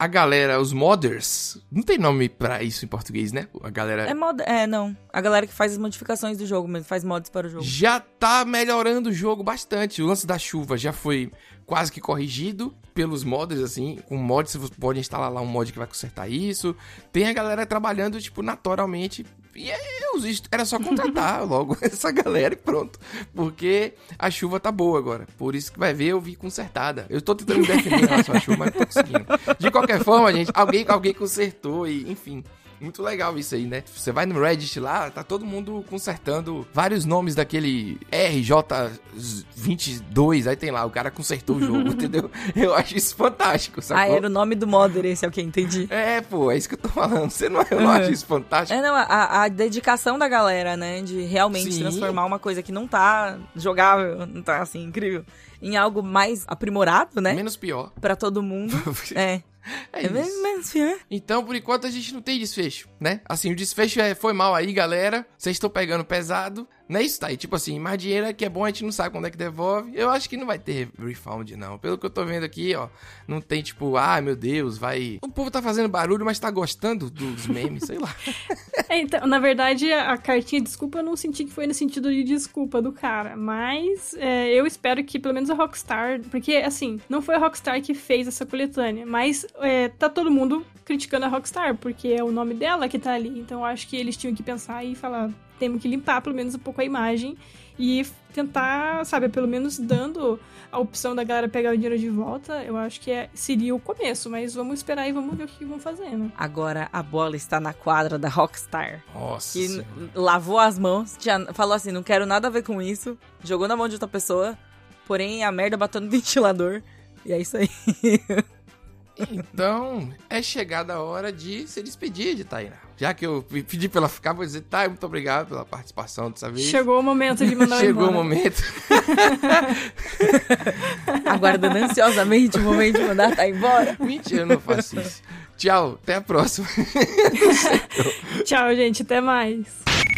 B: a galera, os modders, não tem nome para isso em português, né? A galera.
A: É mod. É, não. A galera que faz as modificações do jogo mesmo, faz mods para o jogo.
B: Já tá melhorando o jogo bastante. O lance da chuva já foi quase que corrigido pelos modders, assim. Com mods, você pode instalar lá um mod que vai consertar isso. Tem a galera trabalhando, tipo, naturalmente e eu, era só contratar logo essa galera e pronto. Porque a chuva tá boa agora. Por isso que vai ver, eu vi consertada. Eu tô tentando me defender em relação à chuva, mas não tô conseguindo. De qualquer forma, gente, alguém, alguém consertou e, enfim. Muito legal isso aí, né? Você vai no Reddit lá, tá todo mundo consertando vários nomes daquele RJ22, aí tem lá, o cara consertou o jogo, entendeu? Eu acho isso fantástico,
A: sabe? Ah, era o nome do modder esse, é o que entendi.
B: É, pô, é isso que eu tô falando. Você não, eu não acho isso fantástico?
A: É, não, a, a dedicação da galera, né, de realmente Sim. transformar uma coisa que não tá jogável, não tá, assim, incrível, em algo mais aprimorado, né?
B: Menos pior.
A: Pra todo mundo. é.
B: É, é isso. É. Então, por enquanto, a gente não tem desfecho, né? Assim, o desfecho é, foi mal aí, galera. Vocês estão pegando pesado. Não é isso, tá? E tipo assim, mais dinheiro é que é bom, a gente não sabe quando é que devolve. Eu acho que não vai ter refund, não. Pelo que eu tô vendo aqui, ó, não tem tipo, ah, meu Deus, vai. O povo tá fazendo barulho, mas tá gostando dos memes, sei lá.
D: É, então, na verdade, a cartinha de desculpa eu não senti que foi no sentido de desculpa do cara. Mas é, eu espero que pelo menos a Rockstar. Porque, assim, não foi a Rockstar que fez essa coletânea, mas é, tá todo mundo criticando a Rockstar, porque é o nome dela que tá ali. Então acho que eles tinham que pensar e falar: temos que limpar pelo menos um pouco a imagem e tentar, sabe, pelo menos dando a opção da galera pegar o dinheiro de volta, eu acho que é, seria o começo, mas vamos esperar e vamos ver o que vão fazendo.
A: Agora a bola está na quadra da Rockstar.
B: Nossa.
A: Que lavou as mãos, já falou assim: não quero nada a ver com isso, jogou na mão de outra pessoa, porém a merda bateu no ventilador. E é isso aí.
B: Então, é chegada a hora de se despedir de Tainá. Já que eu pedi pra ela ficar, vou dizer, tá, muito obrigado pela participação dessa vez.
D: Chegou o momento de mandar
B: Chegou o
D: embora.
B: momento.
A: Aguardando ansiosamente o momento de mandar tá embora.
B: Mentira, eu não faço isso. Tchau, até a próxima.
D: Tchau, gente. Até mais.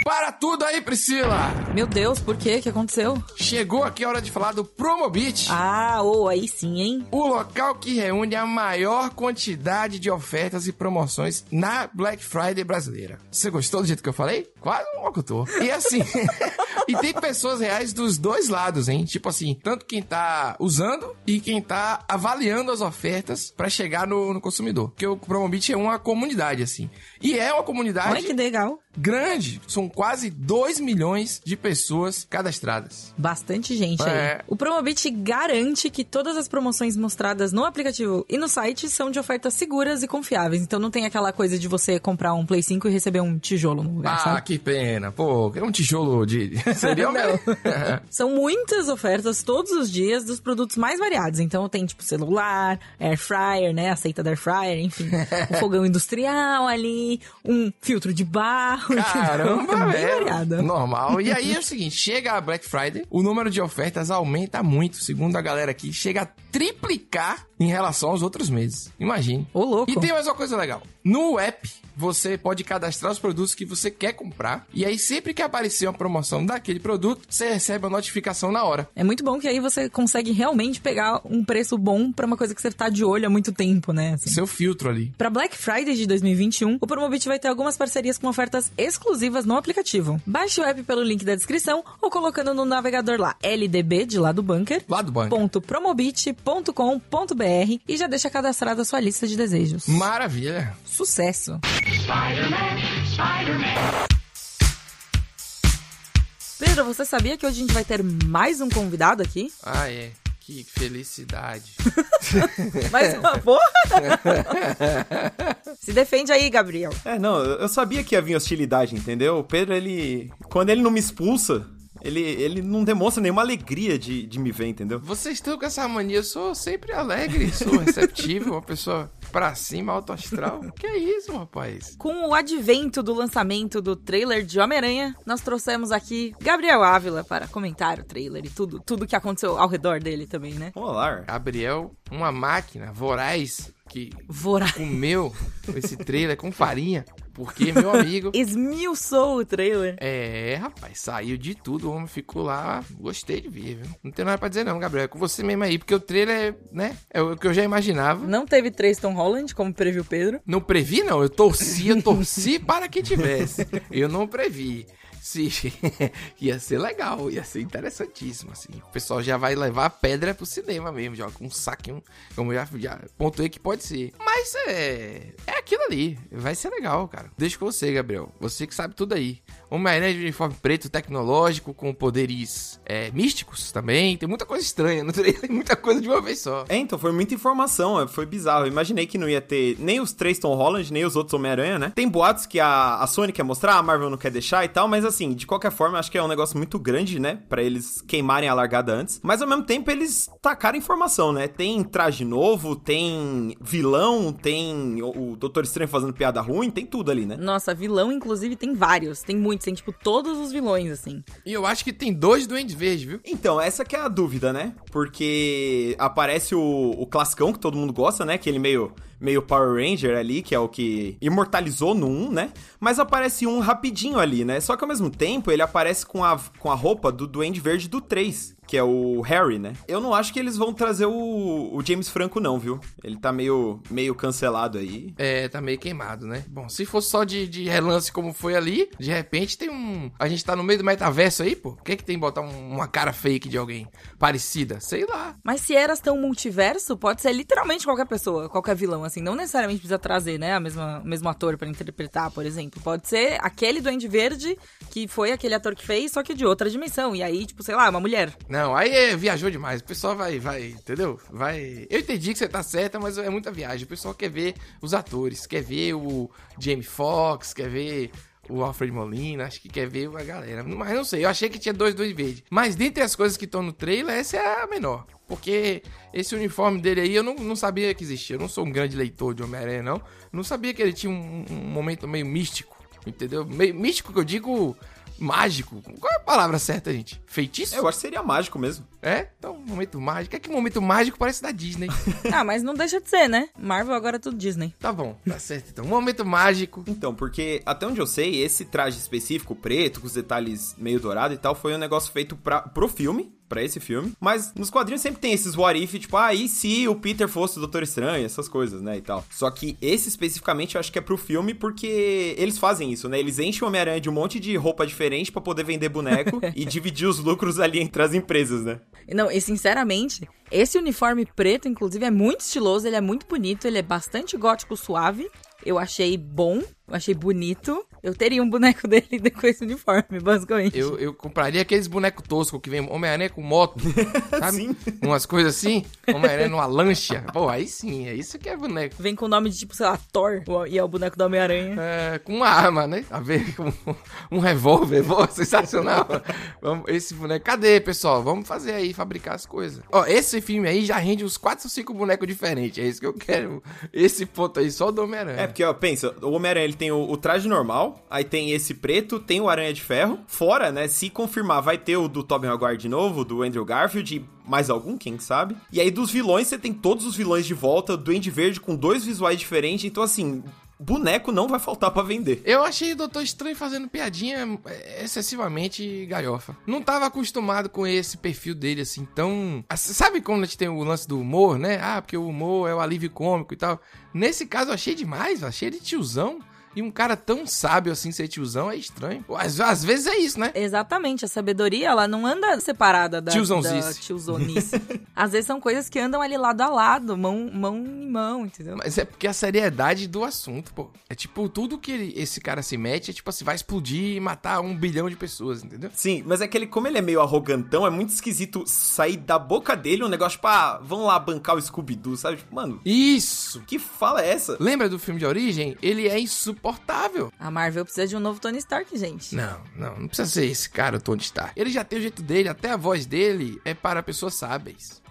B: Para tudo aí, Priscila!
A: Meu Deus, por quê? O que aconteceu?
B: Chegou aqui a hora de falar do Promobit.
A: Ah, ô, aí sim, hein?
B: O local que reúne a maior quantidade de ofertas e promoções na Black Friday brasileira. Você gostou do jeito que eu falei? Quase um locutor. E assim, e tem pessoas reais dos dois lados, hein? Tipo assim, tanto quem tá usando e quem tá avaliando as ofertas pra chegar no, no consumidor. Porque o Promobit é uma comunidade, assim. E é uma comunidade
A: Olha que legal.
B: Grande. São quase 2 milhões de pessoas cadastradas.
A: Bastante gente
B: É.
A: aí. O Promobit garante que todas as promoções mostradas no aplicativo e no site são de ofertas seguras e confiáveis. Então não tem aquela coisa de você comprar um Play 5 e receber um tijolo no lugar,
B: Ah,
A: sabe?
B: que pena. Pô, é um tijolo de. Seria o meu.
A: São muitas ofertas todos os dias dos produtos mais variados. Então tem tipo celular, air fryer, né? Aceita da air fryer, enfim. um fogão industrial ali, um filtro de barro.
B: Caramba,
A: bem
B: velho.
A: variada.
B: Normal. E aí é o seguinte, chega a Black Friday, o número de ofertas aumenta muito, segundo a galera aqui, chega a triplicar em relação aos outros meses. Imagine.
A: Ô, louco.
B: E tem mais uma coisa legal. No app, você pode cadastrar os produtos que você quer comprar. E aí, sempre que aparecer uma promoção daquele produto, você recebe a notificação na hora.
A: É muito bom que aí você consegue realmente pegar um preço bom pra uma coisa que você tá de olho há muito tempo, né? assim.
B: Seu filtro ali.
A: Para Black Friday de 2021, o Promobit vai ter algumas parcerias com ofertas exclusivas no aplicativo. Baixe o app pelo link da descrição ou colocando no navegador lá LDB de lá do bunker.
B: Lá do banco.
A: .promobit.com.br e já deixa cadastrada a sua lista de desejos.
B: Maravilha.
A: Sucesso! Pedro, você sabia que hoje a gente vai ter mais um convidado aqui?
B: Ah, é. Que felicidade.
A: Mais uma porra? Se defende aí, Gabriel.
F: É, não, eu eu sabia que ia vir hostilidade, entendeu? O Pedro, ele. Quando ele não me expulsa, ele, ele não demonstra nenhuma alegria de, de me ver, entendeu?
B: Vocês estão com essa mania, eu sou sempre alegre, sou receptivo, uma pessoa pra cima, alto astral. Que é isso, rapaz?
A: Com o advento do lançamento do trailer de Homem-Aranha, nós trouxemos aqui Gabriel Ávila para comentar o trailer e tudo, tudo que aconteceu ao redor dele também, né?
F: Olá.
B: Gabriel, uma máquina voraz que
A: Voraz.
B: comeu esse trailer com farinha, porque, meu amigo.
A: Esmiuçou o trailer.
B: É, rapaz, saiu de tudo, o homem ficou lá, gostei de ver, viu? Não tem nada pra dizer não, Gabriel, é com você mesmo aí, porque o trailer, é, né, é o que eu já imaginava.
A: Não teve três Tom Holland, como previu Pedro.
B: Não previ, não. Eu torci, eu torci para que tivesse. Eu não previ. Se ia ser legal, ia ser interessantíssimo, assim. O pessoal já vai levar a pedra pro cinema mesmo, com um saquinho, como já, já pontuei que pode ser. Mas é. É aquilo ali. Vai ser legal, cara. Deixa com você, Gabriel. Você que sabe tudo aí. Homem-Aranha de uniforme preto tecnológico, com poderes é, místicos também. Tem muita coisa estranha no trailer, muita coisa de uma vez só.
F: É, então, foi muita informação, é, foi bizarro. Imaginei que não ia ter nem os três Tom Holland, nem os outros Homem-Aranha, né? Tem boatos que a, a Sony quer mostrar, a Marvel não quer deixar e tal, mas assim, de qualquer forma, acho que é um negócio muito grande, né? Pra eles queimarem a largada antes. Mas ao mesmo tempo, eles tacaram informação, né? Tem traje novo, tem vilão, tem o, o Doutor Estranho fazendo piada ruim, tem tudo ali, né?
A: Nossa, vilão, inclusive, tem vários. Tem muitos, tem, tipo, todos os vilões, assim.
B: E eu acho que tem dois Duendes Verdes, viu?
F: Então, essa que é a dúvida, né? Porque aparece o, o classicão que todo mundo gosta, né? Aquele meio, meio Power Ranger ali, que é o que imortalizou no 1, né? Mas aparece um rapidinho ali, né? Só que ao mesmo tempo ele aparece com a, com a roupa do Duende Verde do 3, que é o Harry, né? Eu não acho que eles vão trazer o, o James Franco, não, viu? Ele tá meio, meio cancelado aí.
B: É, tá meio queimado, né? Bom, se fosse só de, de relance como foi ali, de repente tem um. A gente tá no meio do metaverso aí, pô. O que é que tem botar um- uma cara fake de alguém parecida? Sei lá.
A: Mas se eras tão multiverso, pode ser literalmente qualquer pessoa, qualquer vilão, assim. Não necessariamente precisa trazer, né, a mesma, o mesmo ator pra interpretar, por exemplo. Pode ser aquele Duende Verde que foi aquele ator que fez, só que de outra dimensão. E aí, tipo, sei lá, uma mulher.
B: Não, aí é, viajou demais. O pessoal vai, vai, entendeu? Vai. Eu entendi que você tá certa, mas é muita viagem. O pessoal quer ver os atores, quer ver o Jamie Foxx, quer ver o Alfred Molina, acho que quer ver a galera. Mas não sei, eu achei que tinha dois dois verde. Mas dentre as coisas que estão no trailer, essa é a menor. Porque esse uniforme dele aí eu não, não sabia que existia. Eu não sou um grande leitor de Homem-Aranha, não. Não sabia que ele tinha um, um momento meio místico. Entendeu? Meio místico que eu digo mágico. Qual é a palavra certa, gente? Feitiço?
F: Eu acho que seria mágico mesmo.
B: É? Então, momento mágico. É que momento mágico parece da Disney.
A: Ah, mas não deixa de ser, né? Marvel agora é tudo Disney.
B: tá bom, tá certo. Então, momento mágico.
F: Então, porque até onde eu sei, esse traje específico, preto, com os detalhes meio dourado e tal, foi um negócio feito pra, pro filme, pra esse filme. Mas nos quadrinhos sempre tem esses what if, tipo, ah, e se o Peter fosse o Doutor Estranho, essas coisas, né, e tal. Só que esse especificamente eu acho que é pro filme porque eles fazem isso, né? Eles enchem o Homem-Aranha de um monte de roupa diferente pra poder vender boneco e dividir os lucros ali entre as empresas, né?
A: Não, e sinceramente, esse uniforme preto, inclusive, é muito estiloso, ele é muito bonito, ele é bastante gótico suave. Eu achei bom, achei bonito. Eu teria um boneco dele com esse uniforme, basicamente.
B: Eu, eu compraria aqueles bonecos toscos que vem Homem-Aranha com moto, sabe?
F: Sim.
B: Umas coisas assim. Homem-Aranha numa lancha. Pô, aí sim, é isso que é boneco.
A: Vem com o nome de tipo, sei lá, Thor, e é o boneco do Homem-Aranha.
B: É, com uma arma, né? A ver com um revólver. Pô, sensacional. Vamos, esse boneco. Cadê, pessoal? Vamos fazer aí, fabricar as coisas. Ó, esse filme aí já rende uns 4 ou 5 bonecos diferentes. É isso que eu quero. Esse ponto aí, só do Homem-Aranha.
F: É, porque, ó, pensa, o Homem-Aranha ele tem o, o traje normal, aí tem esse preto, tem o Aranha de Ferro. Fora, né, se confirmar, vai ter o do Tobey Maguire de novo, do Andrew Garfield e mais algum, quem sabe. E aí dos vilões, você tem todos os vilões de volta, Duende Verde com dois visuais diferentes, então assim... Boneco não vai faltar pra vender.
B: Eu achei o Doutor Estranho fazendo piadinha é, excessivamente galhofa. Não tava acostumado com esse perfil dele, assim, tão... Ah, Sabe quando a gente tem o lance do humor, né? Ah, porque o humor é o alívio cômico e tal. Nesse caso, eu achei demais, achei ele tiozão. E um cara tão sábio assim ser tiozão é estranho. Às, às vezes é isso, né?
A: Exatamente, a sabedoria, ela não anda separada da, da tiozonice. Às vezes são coisas que andam ali lado a lado, mão, mão em mão, entendeu?
B: Mas é porque a seriedade do assunto, pô. É tipo, tudo que ele- esse cara se mete é tipo assim, vai explodir e matar um bilhão de pessoas, entendeu?
F: Sim, mas é que ele, como ele é meio arrogantão, é muito esquisito sair da boca dele um negócio, tipo, ah, vamos lá bancar o Scooby-Doo, sabe? Tipo, mano,
B: Isso!
F: que fala é essa?
B: Lembra do filme de origem? Ele é insuportável.
A: A Marvel precisa de um novo Tony Stark, gente.
B: Não, não, não precisa ser esse cara, o Tony Stark. Ele já tem o jeito dele, até a voz dele é para pessoas.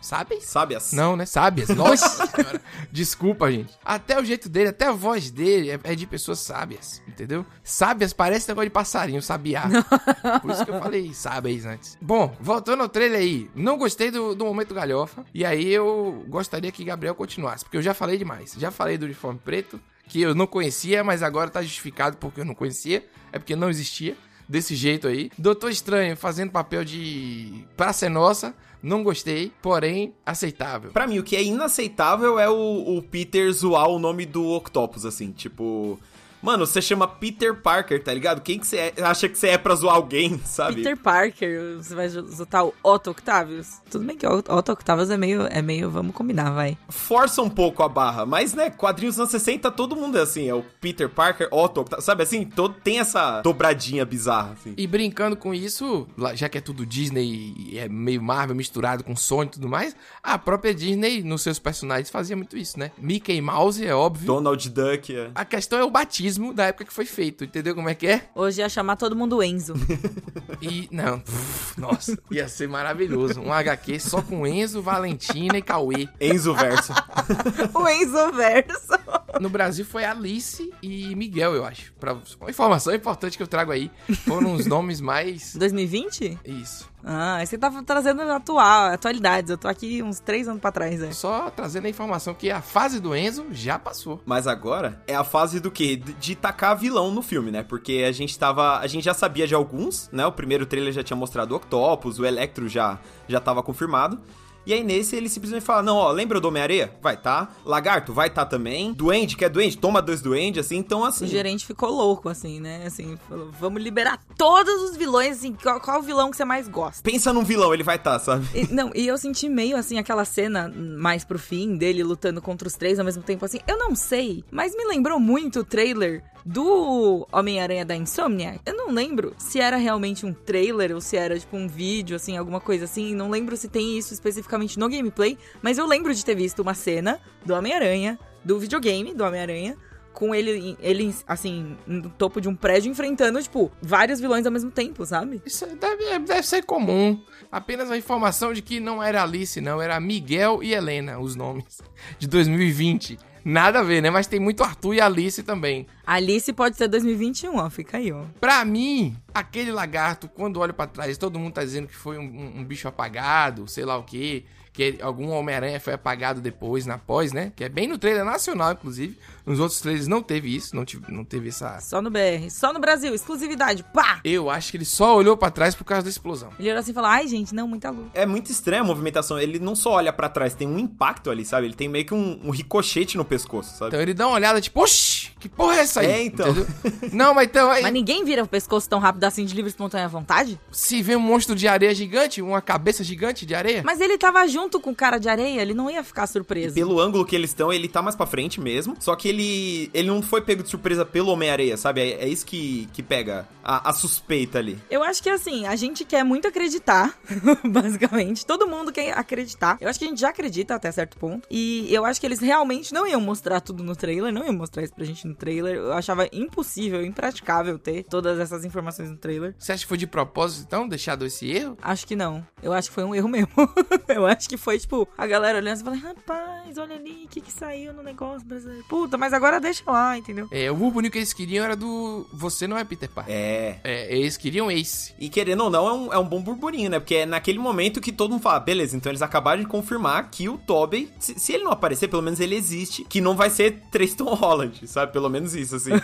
B: Sábeis?
F: Sabe assim?
B: Não, né? Sábias. Nossa senhora. Desculpa, gente. Até o jeito dele, até a voz dele é, é de pessoas sábias, entendeu? Sábias parece negócio de passarinho, sabiá. Por isso que eu falei sábias antes. Bom, voltando ao trailer aí. Não gostei do, do momento galhofa. E aí eu gostaria que Gabriel continuasse, porque eu já falei demais. Já falei do uniforme preto, que eu não conhecia, mas agora tá justificado porque eu não conhecia. É porque não existia. Desse jeito aí. Doutor Estranho fazendo papel de Praça é Nossa. Não gostei, porém aceitável.
F: Pra mim, o que é inaceitável é o, o Peter zoar o nome do Octopus, assim, tipo... Mano, você chama Peter Parker, tá ligado? Quem que você é- acha que você é pra zoar alguém, sabe?
A: Peter Parker, você vai zotar o Otto Octavius? Tudo bem que o Otto Octavius é meio, é meio, vamos combinar, vai.
F: Força um pouco a barra, mas, né, quadrinhos anos 60, todo mundo é assim, é o Peter Parker, Otto, Octa- sabe assim? Todo, tem essa dobradinha bizarra, assim.
B: E brincando com isso, lá- já que é tudo Disney e é meio Marvel misturado com Sony e tudo mais, a própria Disney, nos seus personagens, fazia muito isso, né? Mickey Mouse, é óbvio.
F: Donald Duck, é.
B: A questão é o batismo da época que foi feito, entendeu como é que é?
A: Hoje ia chamar todo mundo Enzo.
B: E, não, pff, nossa, ia ser maravilhoso. Um HQ só com Enzo, Valentina e Cauê.
F: Enzo Verso.
A: o Enzo Verso.
B: No Brasil foi Alice e Miguel, eu acho. Pra, uma informação importante que eu trago aí. Foram os nomes mais...
A: 2020?
B: Isso.
A: Ah, aí você tá trazendo atual, atualidades. Eu tô aqui uns três anos pra trás, né?
B: Só trazendo a informação que a fase do Enzo já passou.
F: Mas agora é a fase do quê? De de tacar vilão no filme, né? Porque a gente tava. A gente já sabia de alguns, né? O primeiro trailer já tinha mostrado o Octopus, o Electro já, já tava confirmado. E aí nesse ele simplesmente fala: Não, ó, lembra do Homem-Areia? Vai tá. Lagarto, vai tá também. Duende, quer duende? Toma dois duende, assim. Então, assim.
A: O gerente ficou louco, assim, né? Assim, falou, vamos liberar todos os vilões, assim, qual, qual o vilão que você mais gosta?
F: Pensa num vilão, ele vai tá, sabe?
A: E- não, e eu senti meio, assim, aquela cena mais pro fim dele lutando contra os três ao mesmo tempo, assim, eu não sei, mas me lembrou muito o trailer do Homem-Aranha da Insomnia. Eu não lembro se era realmente um trailer ou se era, tipo, um vídeo, assim, alguma coisa assim. Não lembro se tem isso especificamente no gameplay, mas eu lembro de ter visto uma cena do Homem-Aranha, do videogame do Homem-Aranha, com ele, ele, assim, no topo de um prédio, enfrentando, tipo, vários vilões ao mesmo tempo, sabe?
B: Isso deve, deve ser comum. Apenas a informação de que não era Alice, não. Era Miguel e Helena, os nomes. De 2020. Nada a ver, né? Mas tem muito Arthur e Alice também.
A: Alice pode ser 2021, ó. Fica aí, ó.
B: Pra mim, aquele lagarto, quando olho pra trás, todo mundo tá dizendo que foi um, um- um bicho apagado, sei lá o quê. Que algum Homem-Aranha foi apagado depois, na pós, né? Que é bem no trailer nacional, inclusive. Nos outros trailers não teve isso, não, tive, não teve essa.
A: Só no BR. Só no Brasil. Exclusividade. Pá!
B: Eu acho que ele só olhou pra trás por causa da explosão.
A: Ele olhou assim e falou, ai, gente, não, muita luz.
F: É muito estranha a movimentação. Ele não só olha pra trás, tem um impacto ali, sabe? Ele tem meio que um, um ricochete no pescoço, sabe?
B: Então ele dá uma olhada, tipo, oxi, que porra é essa aí?
F: É, então.
B: Não, mas então, aí,
A: Mas ninguém vira o pescoço tão rápido assim de livre e espontânea vontade?
B: se vê um monstro de areia gigante, uma cabeça gigante de areia,
A: Mas ele tava junto com o cara de areia, ele não ia ficar surpreso.
F: Pelo ângulo que eles estão, ele tá mais pra frente mesmo. Só que ele ele não foi pego de surpresa pelo Homem-Areia, sabe? É, é isso que, que pega a, a suspeita ali.
A: Eu acho que assim, a gente quer muito acreditar, basicamente. Todo mundo quer acreditar. Eu acho que a gente já acredita até certo ponto. E eu acho que eles realmente não iam mostrar tudo no trailer, não iam mostrar isso pra gente no trailer. Eu achava impossível, impraticável ter todas essas informações no trailer.
B: você acha que foi de propósito, então, deixado esse erro?
A: Acho que não. Eu acho que foi um erro mesmo. eu acho que foi, tipo, a galera olhando e falando, rapaz, olha ali, o que que saiu no negócio brasileiro. Puta, mas agora deixa lá, entendeu?
B: É, o burburinho que eles queriam era do Você Não É Peter Parker.
F: É.
B: É, eles queriam Ace.
F: E querendo ou não, é um, é um bom burburinho, né? Porque é naquele momento que todo mundo fala, beleza, então eles acabaram de confirmar que o Tobey, se, se ele não aparecer, pelo menos ele existe, que não vai ser Tristan Holland, sabe? Pelo menos isso, assim.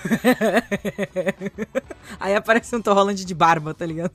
A: Aí aparece um Tom Holland de barba, tá ligado?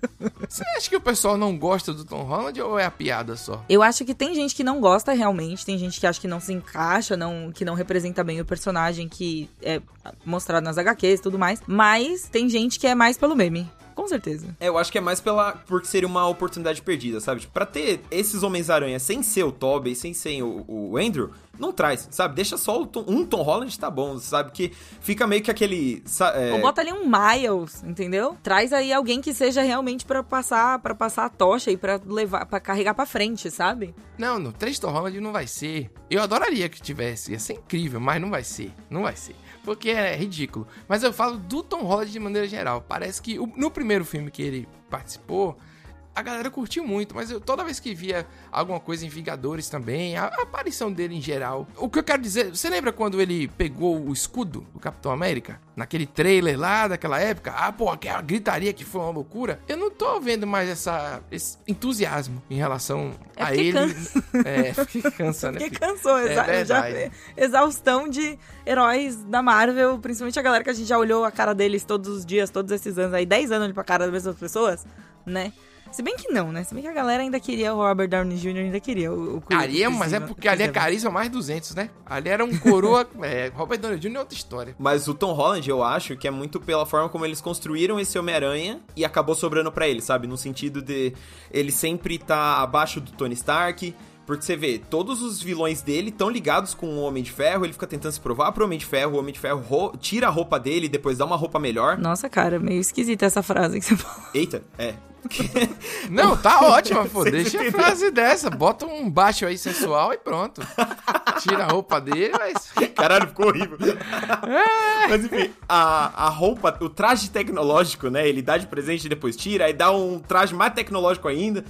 B: Você acha que o pessoal não gosta do Tom Holland ou é a piada só?
A: Eu acho que tem gente que não gosta realmente, tem gente que acha que não se encaixa, não, que não representa bem o personagem que é mostrado nas HQs e tudo mais. Mas tem gente que é mais pelo meme. Com certeza.
F: É, eu acho que é mais pela porque seria uma oportunidade perdida, sabe? Tipo, pra ter esses Homens-Aranha sem ser o Tobey, sem ser o, o Andrew, não traz, sabe? Deixa só o Tom- um Tom Holland tá bom, sabe? Que fica meio que aquele... é,
A: Ou bota ali um Miles, entendeu? Traz aí alguém que seja realmente pra passar para passar a tocha e pra levar para carregar pra frente, sabe?
B: Não, no 3 Tom Holland não vai ser. Eu adoraria que tivesse, ia ser incrível, mas não vai ser. Não vai ser. Porque é ridículo. Mas eu falo do Tom Holland de maneira geral. Parece que o- no primeiro filme que ele participou, a galera curtiu muito, mas eu toda vez que via alguma coisa em Vingadores também, a, a aparição dele em geral. O que eu quero dizer, você lembra quando ele pegou o escudo do Capitão América? Naquele trailer lá daquela época? Ah, pô, aquela gritaria que foi uma loucura. Eu não tô vendo mais essa, esse entusiasmo em relação
A: É
B: a ele.
A: cansa.
B: É, porque cansa, né?
A: Porque cansou,
B: É
A: exa já, exaustão de heróis da Marvel, principalmente a galera que a gente já olhou a cara deles todos os dias, todos esses anos aí, 10 anos pra cara das mesmas pessoas, né? Se bem que não, né? Se bem que a galera ainda queria o Robert Downey Jr., ainda queria o, o
B: Ali é, mas é porque ali é carisma mais 200, né? Ali era um coroa. é, Robert Downey Jr. é outra história.
F: Mas o Tom Holland, eu acho que é muito pela forma como eles construíram esse Homem-Aranha e acabou sobrando pra ele, sabe? No sentido de ele sempre tá abaixo do Tony Stark. Porque você vê, todos os vilões dele estão ligados com o Homem de Ferro, ele fica tentando se provar pro Homem de Ferro, o Homem de Ferro ro- tira a roupa dele e depois dá uma roupa melhor.
A: Nossa, cara, meio esquisita essa frase que você falou.
F: Eita, é.
B: Não, tá ótima, pô. Deixa a frase dessa. Bota um baixo aí sensual e pronto. Tira a roupa dele, mas.
F: Caralho, ficou horrível. Mas enfim, a, a roupa, o traje tecnológico, né? Ele dá de presente e depois tira, aí dá um traje mais tecnológico ainda.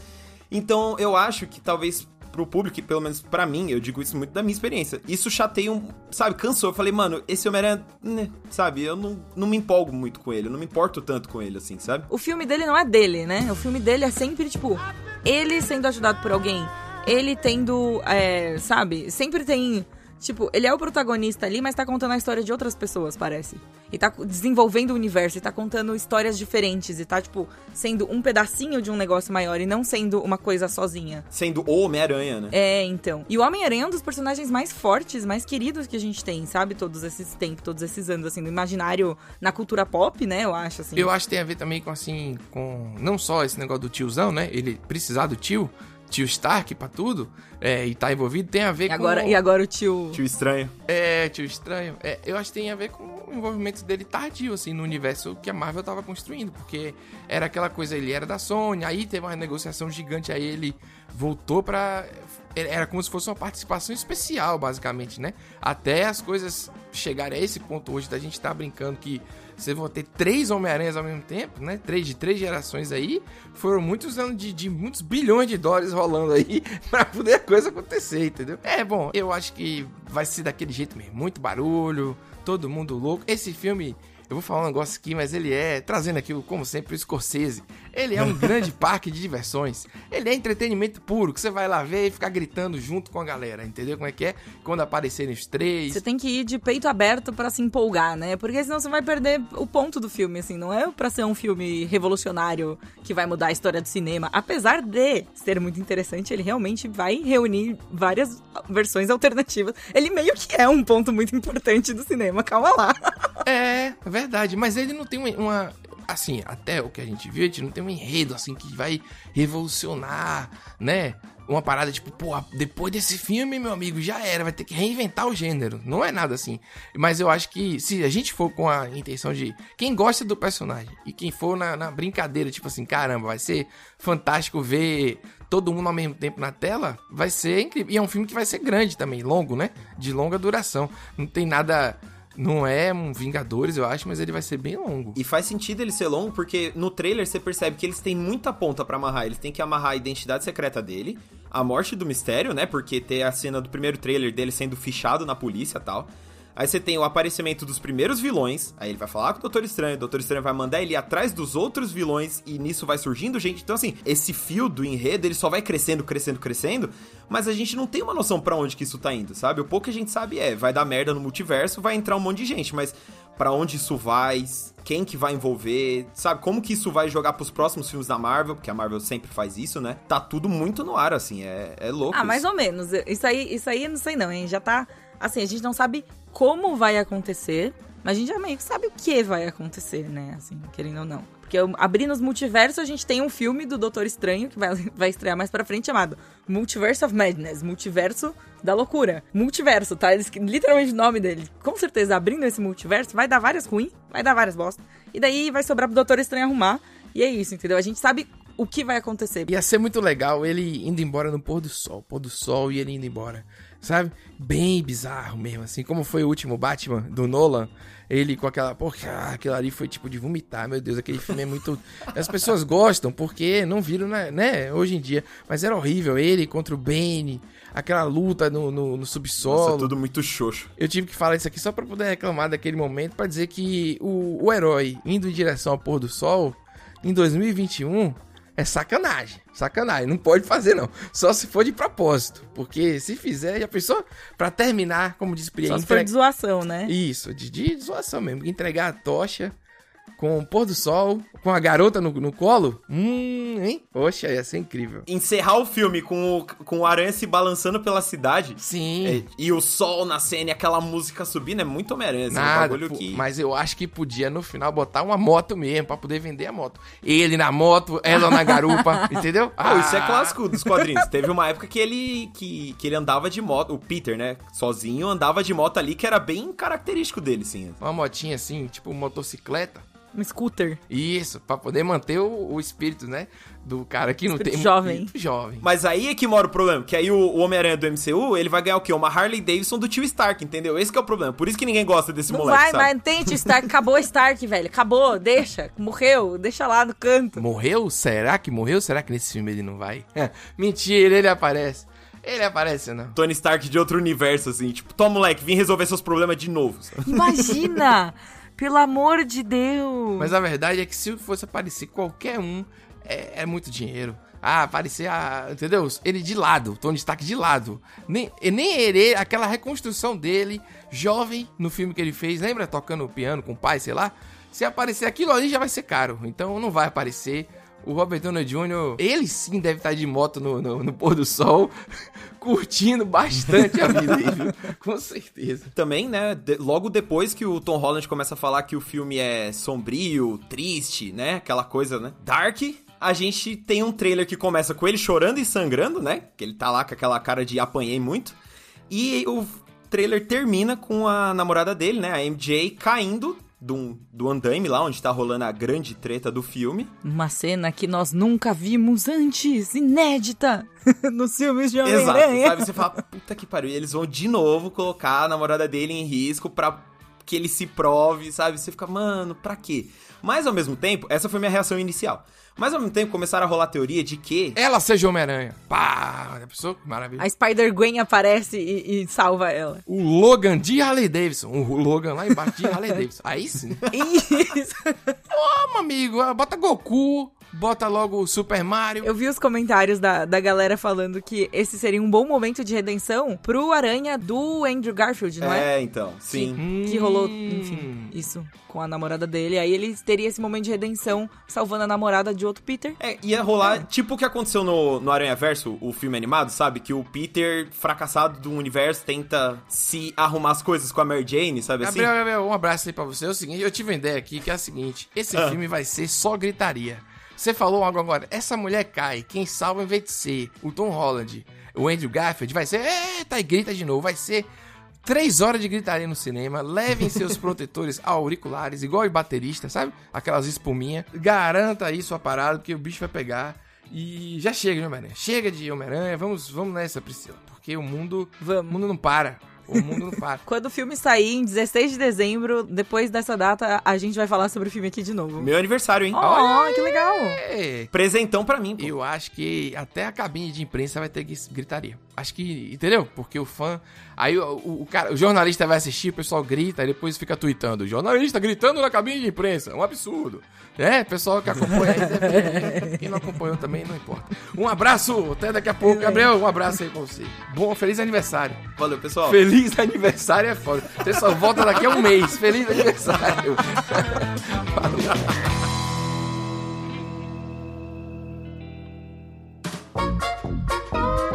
F: Então eu acho que talvez pro público, e pelo menos pra mim, eu digo isso muito da minha experiência. Isso chateia um, sabe, cansou. Eu falei, mano, esse Homem-Aranha, né, sabe, eu não, não me empolgo muito com ele, eu não me importo tanto com ele, assim, sabe?
A: O filme dele não é dele, né? O filme dele é sempre, tipo, ele sendo ajudado por alguém, ele tendo, é, sabe? Sempre tem. Tipo, ele é o protagonista ali, mas tá contando a história de outras pessoas, parece. E tá desenvolvendo o universo, e tá contando histórias diferentes, e tá, tipo, sendo um pedacinho de um negócio maior e não sendo uma coisa sozinha.
F: Sendo o Homem-Aranha, né?
A: É, então. E o Homem-Aranha é um dos personagens mais fortes, mais queridos que a gente tem, sabe? Todos esses tempos, todos esses anos, assim, no imaginário, na cultura pop, né? Eu acho, assim.
B: Eu acho que tem a ver também com, assim, com. Não só esse negócio do tiozão, né? Ele precisar do tio, tio Stark pra tudo, é, e tá envolvido, tem a ver
A: E
B: com.
A: agora, e agora o tio.
F: Tio estranho.
B: É, tio estranho. É, eu acho que tem a ver com o envolvimento dele tardio, assim, no universo que a Marvel tava construindo. Porque era aquela coisa, ele era da Sony, aí teve uma negociação gigante, aí ele voltou pra. Era como se fosse uma participação especial, basicamente, né? Até as coisas chegarem a esse ponto hoje da gente estar brincando que vocês vão ter três Homem-Aranhas ao mesmo tempo, né? Três de três gerações aí. Foram muitos anos de, de muitos bilhões de dólares rolando aí pra poder a coisa acontecer, entendeu? É, bom, eu acho que vai ser daquele jeito mesmo. Muito barulho, todo mundo louco. Esse filme eu vou falar um negócio aqui, mas ele é, trazendo aqui, como sempre, o Scorsese. Ele é um grande parque de diversões. Ele é entretenimento puro, que você vai lá ver e ficar gritando junto com a galera, entendeu como é que é? Quando aparecerem os três.
A: Você tem que ir de peito aberto pra se empolgar, né? Porque senão você vai perder o ponto do filme, assim. Não é pra ser um filme revolucionário que vai mudar a história do cinema. Apesar de ser muito interessante, ele realmente vai reunir várias versões alternativas. Ele meio que é um ponto muito importante do cinema, calma lá.
B: É, é verdade, mas ele não tem uma- Assim, até o que a gente viu, a gente não tem um enredo assim que vai revolucionar, né? Uma parada tipo, pô, depois desse filme, meu amigo, já era, vai ter que reinventar o gênero. Não é nada assim. Mas eu acho que se a gente for com a intenção de quem gosta do personagem e quem for na, na brincadeira, tipo assim, caramba, vai ser fantástico ver todo mundo ao mesmo tempo na tela, vai ser incrível. E é um filme que vai ser grande também, longo, né? De longa duração. Não tem nada. Não é um Vingadores, eu acho, mas ele vai ser bem longo.
F: E faz sentido ele ser longo, porque no trailer você percebe que eles têm muita ponta pra amarrar. Eles têm que amarrar a identidade secreta dele, a morte do mistério, né? Porque tem a cena do primeiro trailer dele sendo fichado na polícia e tal. Aí você tem o aparecimento dos primeiros vilões. Aí ele vai falar com o Doutor Estranho. O Doutor Estranho vai mandar ele ir atrás dos outros vilões. E nisso vai surgindo gente. Então, assim, esse fio do enredo ele só vai crescendo, crescendo, crescendo. Mas a gente não tem uma noção pra onde que isso tá indo, sabe? O pouco que a gente sabe é: vai dar merda no multiverso, vai entrar um monte de gente. Mas pra onde isso vai? Quem que vai envolver? Sabe? Como que isso vai jogar pros próximos filmes da Marvel? Porque a Marvel sempre faz isso, né? Tá tudo muito no ar, assim. É, é louco.
A: Ah, mais
F: isso.
A: ou menos. Isso aí, isso aí eu não sei não, hein? Já tá. Assim, a gente não sabe como vai acontecer, mas a gente já meio que sabe o que vai acontecer, né? Assim, querendo ou não. Porque abrindo os multiversos, a gente tem um filme do Doutor Estranho, que vai, vai estrear mais pra frente, chamado Multiverse of Madness Multiverso da Loucura. Multiverso, tá? Literalmente o nome dele. Com certeza, abrindo esse multiverso, vai dar várias ruins, vai dar várias bosta. E daí vai sobrar pro Doutor Estranho arrumar. E é isso, entendeu? A gente sabe o que vai acontecer.
B: Ia ser muito legal ele indo embora no pôr do sol, pôr do sol e ele indo embora, sabe? Bem bizarro mesmo, assim, como foi o último Batman do Nolan, ele com aquela, porra, aquilo ali foi tipo de vomitar, meu Deus, aquele filme é muito... As pessoas gostam porque não viram, né, né, hoje em dia, mas era horrível, ele contra o Bane, aquela luta no, no, no subsolo.
F: Nossa, tudo muito xoxo.
B: Eu tive que falar isso aqui só pra poder reclamar daquele momento, pra dizer que o, o herói indo em direção ao pôr do sol em 2021 é sacanagem. Sacanagem, não pode fazer não. Só se for de propósito, porque se fizer, já pensou? Pra terminar, como diz Pri,
A: Só se for de zoação, né?
B: Isso, de, de zoação mesmo, entregar a tocha com o pôr do sol, com a garota no, no colo. Hum, hein? Poxa, ia ser incrível.
F: Encerrar o filme com o, com o Aranha se balançando pela cidade.
B: Sim.
F: é, e o sol nascendo e aquela música subindo é muito Homem-Aranha. um
B: Nada, pô,
F: que...
B: mas eu acho que podia no final botar uma moto mesmo pra poder vender a moto. Ele na moto, ela na garupa, entendeu?
F: Pô, isso é
B: Ah,
F: clássico dos quadrinhos. Teve uma época que ele, que, que ele andava de moto, o Peter, né? Sozinho, andava de moto ali, que era bem característico dele, sim.
B: Uma motinha assim, tipo motocicleta.
A: Um scooter.
B: Isso, pra poder manter o, o espírito, né? Do cara que não tem.
A: jovem.
B: muito jovem.
F: Mas aí é que mora o problema, que aí o, o Homem-Aranha do MCU, ele vai ganhar o quê? Uma Harley Davidson do tio Stark, entendeu? Esse que é o problema. Por isso que ninguém gosta desse
A: Não
F: moleque,
A: vai,
F: sabe?
A: mas tente Stark. Acabou Stark, velho. Acabou, deixa. Morreu, deixa lá no canto.
B: Morreu? Será que morreu? Será que nesse filme ele não vai? Mentira, ele aparece. Ele aparece, não.
F: Tony Stark de outro universo, assim, tipo, toma moleque, vim resolver seus problemas de novo. sabe?
A: Imagina! Pelo amor de Deus.
B: Mas a verdade é que se fosse aparecer qualquer um, é, é muito dinheiro. Ah, aparecer, a, entendeu? Ele de lado, Tony Stark de lado. Nem, nem ele, aquela reconstrução dele, jovem, no filme que ele fez, lembra? Tocando piano com o pai, sei lá. Se aparecer aquilo ali já vai ser caro. Então não vai aparecer. O Robert Downey Jr., ele sim deve estar de moto no, no, no pôr do sol, curtindo bastante a vida aí, viu? Com certeza.
F: Também, né, de- logo depois que o Tom Holland começa a falar que o filme é sombrio, triste, né, aquela coisa, né, dark, a gente tem um trailer que começa com ele chorando e sangrando, né, que ele tá lá com aquela cara de apanhei muito, e o trailer termina com a namorada dele, né, a MJ, caindo do, do andaime lá, onde tá rolando a grande treta do filme.
A: Uma cena que nós nunca vimos antes, inédita, nos filmes de
F: Exato,
A: Homem-Aranha.
F: sabe? Você fala, puta que pariu. E eles vão de novo colocar a namorada dele em risco pra que ele se prove, sabe? Você fica, mano, pra quê? Mas ao mesmo tempo, essa foi minha reação inicial. Mas ao mesmo tempo começaram a rolar a teoria de que.
B: Ela seja Homem-Aranha. Pá! Já pensou? Maravilha.
A: A Spider-Gwen aparece e, e salva ela.
B: O Logan de Harley Davidson. O Logan lá embaixo de Harley Davidson. Aí sim.
A: Isso.
B: Meu amigo, bota Goku, bota logo o Super Mario.
A: Eu vi os comentários da, da galera falando que esse seria um bom momento de redenção pro Aranha do Andrew Garfield, não é?
F: É, então, sim.
B: Hum.
A: Que rolou, enfim, isso com a namorada dele. Aí ele teria esse momento de redenção salvando a namorada de outro Peter.
F: É, ia rolar tipo o que aconteceu no, no Aranha Verso, o filme animado, sabe? Que o Peter, fracassado do universo, tenta se arrumar as coisas com a Mary Jane, sabe assim?
B: Gabriel, Gabriel, um abraço aí pra você. É o seguinte, eu tive uma ideia aqui que é a seguinte: esse
F: Ah.
B: filme vai ser só gritaria. Você falou algo agora, essa mulher cai, quem salva em vez de ser o Tom Holland, o Andrew Garfield, vai ser, eita, e grita de novo, vai ser três horas de gritaria no cinema, levem seus protetores auriculares, igual o baterista, sabe? Aquelas espuminhas, garanta aí sua parada, porque o bicho vai pegar. E já chega de Homem-Aranha. Chega de Homem-Aranha, vamos, vamos nessa, Priscila. Porque o mundo, o
A: Vamos.
B: mundo não para. O mundo não para.
A: Quando o filme sair, em 16 de dezembro, depois dessa data, a gente vai falar sobre o filme aqui de novo.
F: Meu aniversário, hein?
A: Oh, que legal!
F: Presentão pra mim, pô.
B: Eu acho que até a cabine de imprensa vai ter gri- gritaria. Acho que, entendeu? Porque o fã. Aí o, o, o cara, o jornalista vai assistir, o pessoal grita, e depois fica tweetando. Jornalista gritando na cabine de imprensa. Um absurdo. É, pessoal que acompanha aí Quem não acompanhou também, não importa. Um abraço, até daqui a pouco. Gabriel, um abraço aí pra você. Bom, feliz aniversário.
F: Valeu, pessoal.
B: Feliz aniversário é foda. Você só volta daqui a um mês. Feliz aniversário.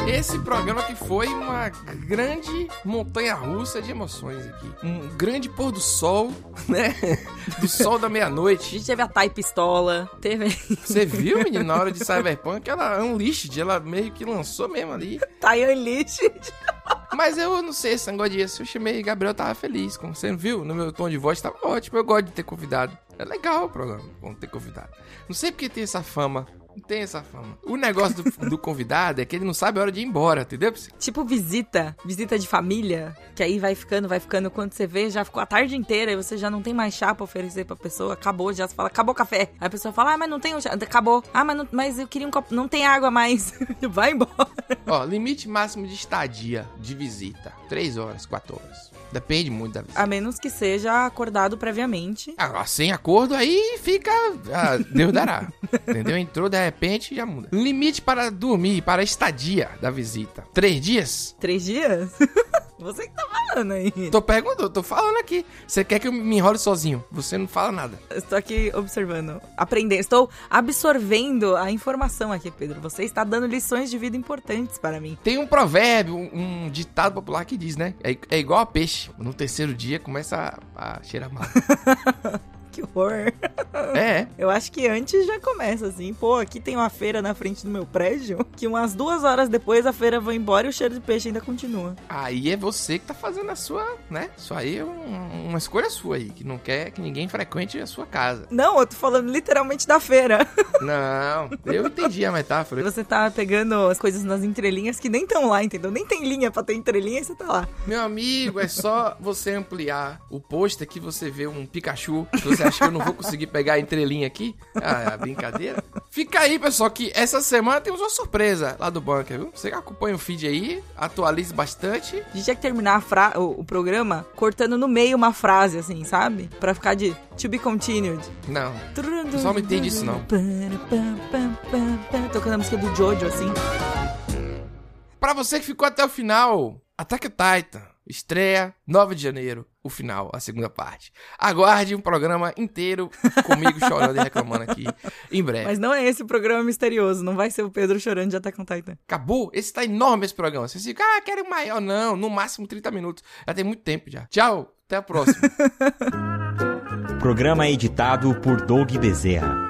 B: Esse programa que foi uma grande montanha russa de emoções aqui. Um grande pôr do sol, né? Do sol da
A: A
B: meia-noite.
A: gente teve a Tai Pistola, teve
B: Você viu, menino, na hora de Cyberpunk, ela Unleashed, ela meio que lançou mesmo ali.
A: Tai Unleashed.
B: Mas eu não sei esse negócio disso. Eu chamei Gabriel, tava feliz. Como você viu, no meu tom de voz tava ótimo. Eu gosto de ter convidado. É legal o programa, bom ter convidado. Não sei porque tem essa fama. Não tem essa fama. O negócio do, do convidado é que ele não sabe a hora de ir embora, entendeu?
A: Tipo visita, visita de família, que aí vai ficando, vai ficando. Quando você vê, já ficou a tarde inteira e você já não tem mais chá pra oferecer pra pessoa. Acabou, já fala, acabou o café. Aí a pessoa fala, ah, mas não tem o chá. Acabou. Ah, mas, não- mas eu queria um copo. Não tem água mais. vai embora.
B: Ó, limite máximo de estadia de visita: 3 horas, 4 horas. Depende muito da visita.
A: A menos que seja acordado previamente.
B: Agora, sem acordo, aí fica. ah, Deus dará. Entendeu? Entrou de repente já muda. Limite para dormir, para a estadia da visita: 3 dias?
A: Três dias? Você que tá falando aí.
B: Tô perguntando, tô falando aqui. Você quer que eu me enrole sozinho? Você não fala nada.
A: Estou aqui observando, aprendendo. Estou absorvendo a informação aqui, Pedro. Você está dando lições de vida importantes para mim.
B: Tem um provérbio, um, um ditado popular que diz, né? É, é igual a peixe. No terceiro dia começa a, a cheirar mal.
A: Que horror.
B: é,
A: Eu acho que antes já começa assim. Pô, aqui tem uma feira na frente do meu prédio. Que umas duas horas depois a feira vai embora e o cheiro de peixe ainda continua.
B: aí é você que tá fazendo a sua, né? Isso aí é um- uma escolha sua aí, que não quer que ninguém frequente a sua casa.
A: Não, eu tô falando literalmente da feira.
B: Não, eu entendi a metáfora.
A: Você tá pegando as coisas nas entrelinhas que nem estão lá, entendeu? Nem tem linha pra ter entrelinha e você tá lá.
B: Meu amigo, é só você ampliar o pôster que você vê um Pikachu. Você acha que eu não vou conseguir pegar a entrelinha aqui? Ah, é brincadeira. Fica aí, pessoal, que essa semana temos uma surpresa lá do bunker, viu? Você acompanha o feed aí, atualize bastante.
A: A gente tinha que terminar o, o programa cortando no meio uma frase, assim, sabe? Pra ficar de to be continued.
B: Não, pessoal não entende isso, não.
A: Tocando a música do Jojo, assim.
B: Pra você que ficou até o final, Attack Titan, estreia 9 de janeiro, o final, a segunda parte. Aguarde um programa inteiro comigo chorando e reclamando aqui em breve.
A: Mas não é esse o programa misterioso, não vai ser o Pedro chorando de Attack on Titan.
B: Acabou? Esse tá enorme esse programa. Você fica, ah, quero maior. Não, no máximo 30 minutos. Já tem muito tempo já. Tchau, até a próxima.
G: Programa editado por Doug Bezerra.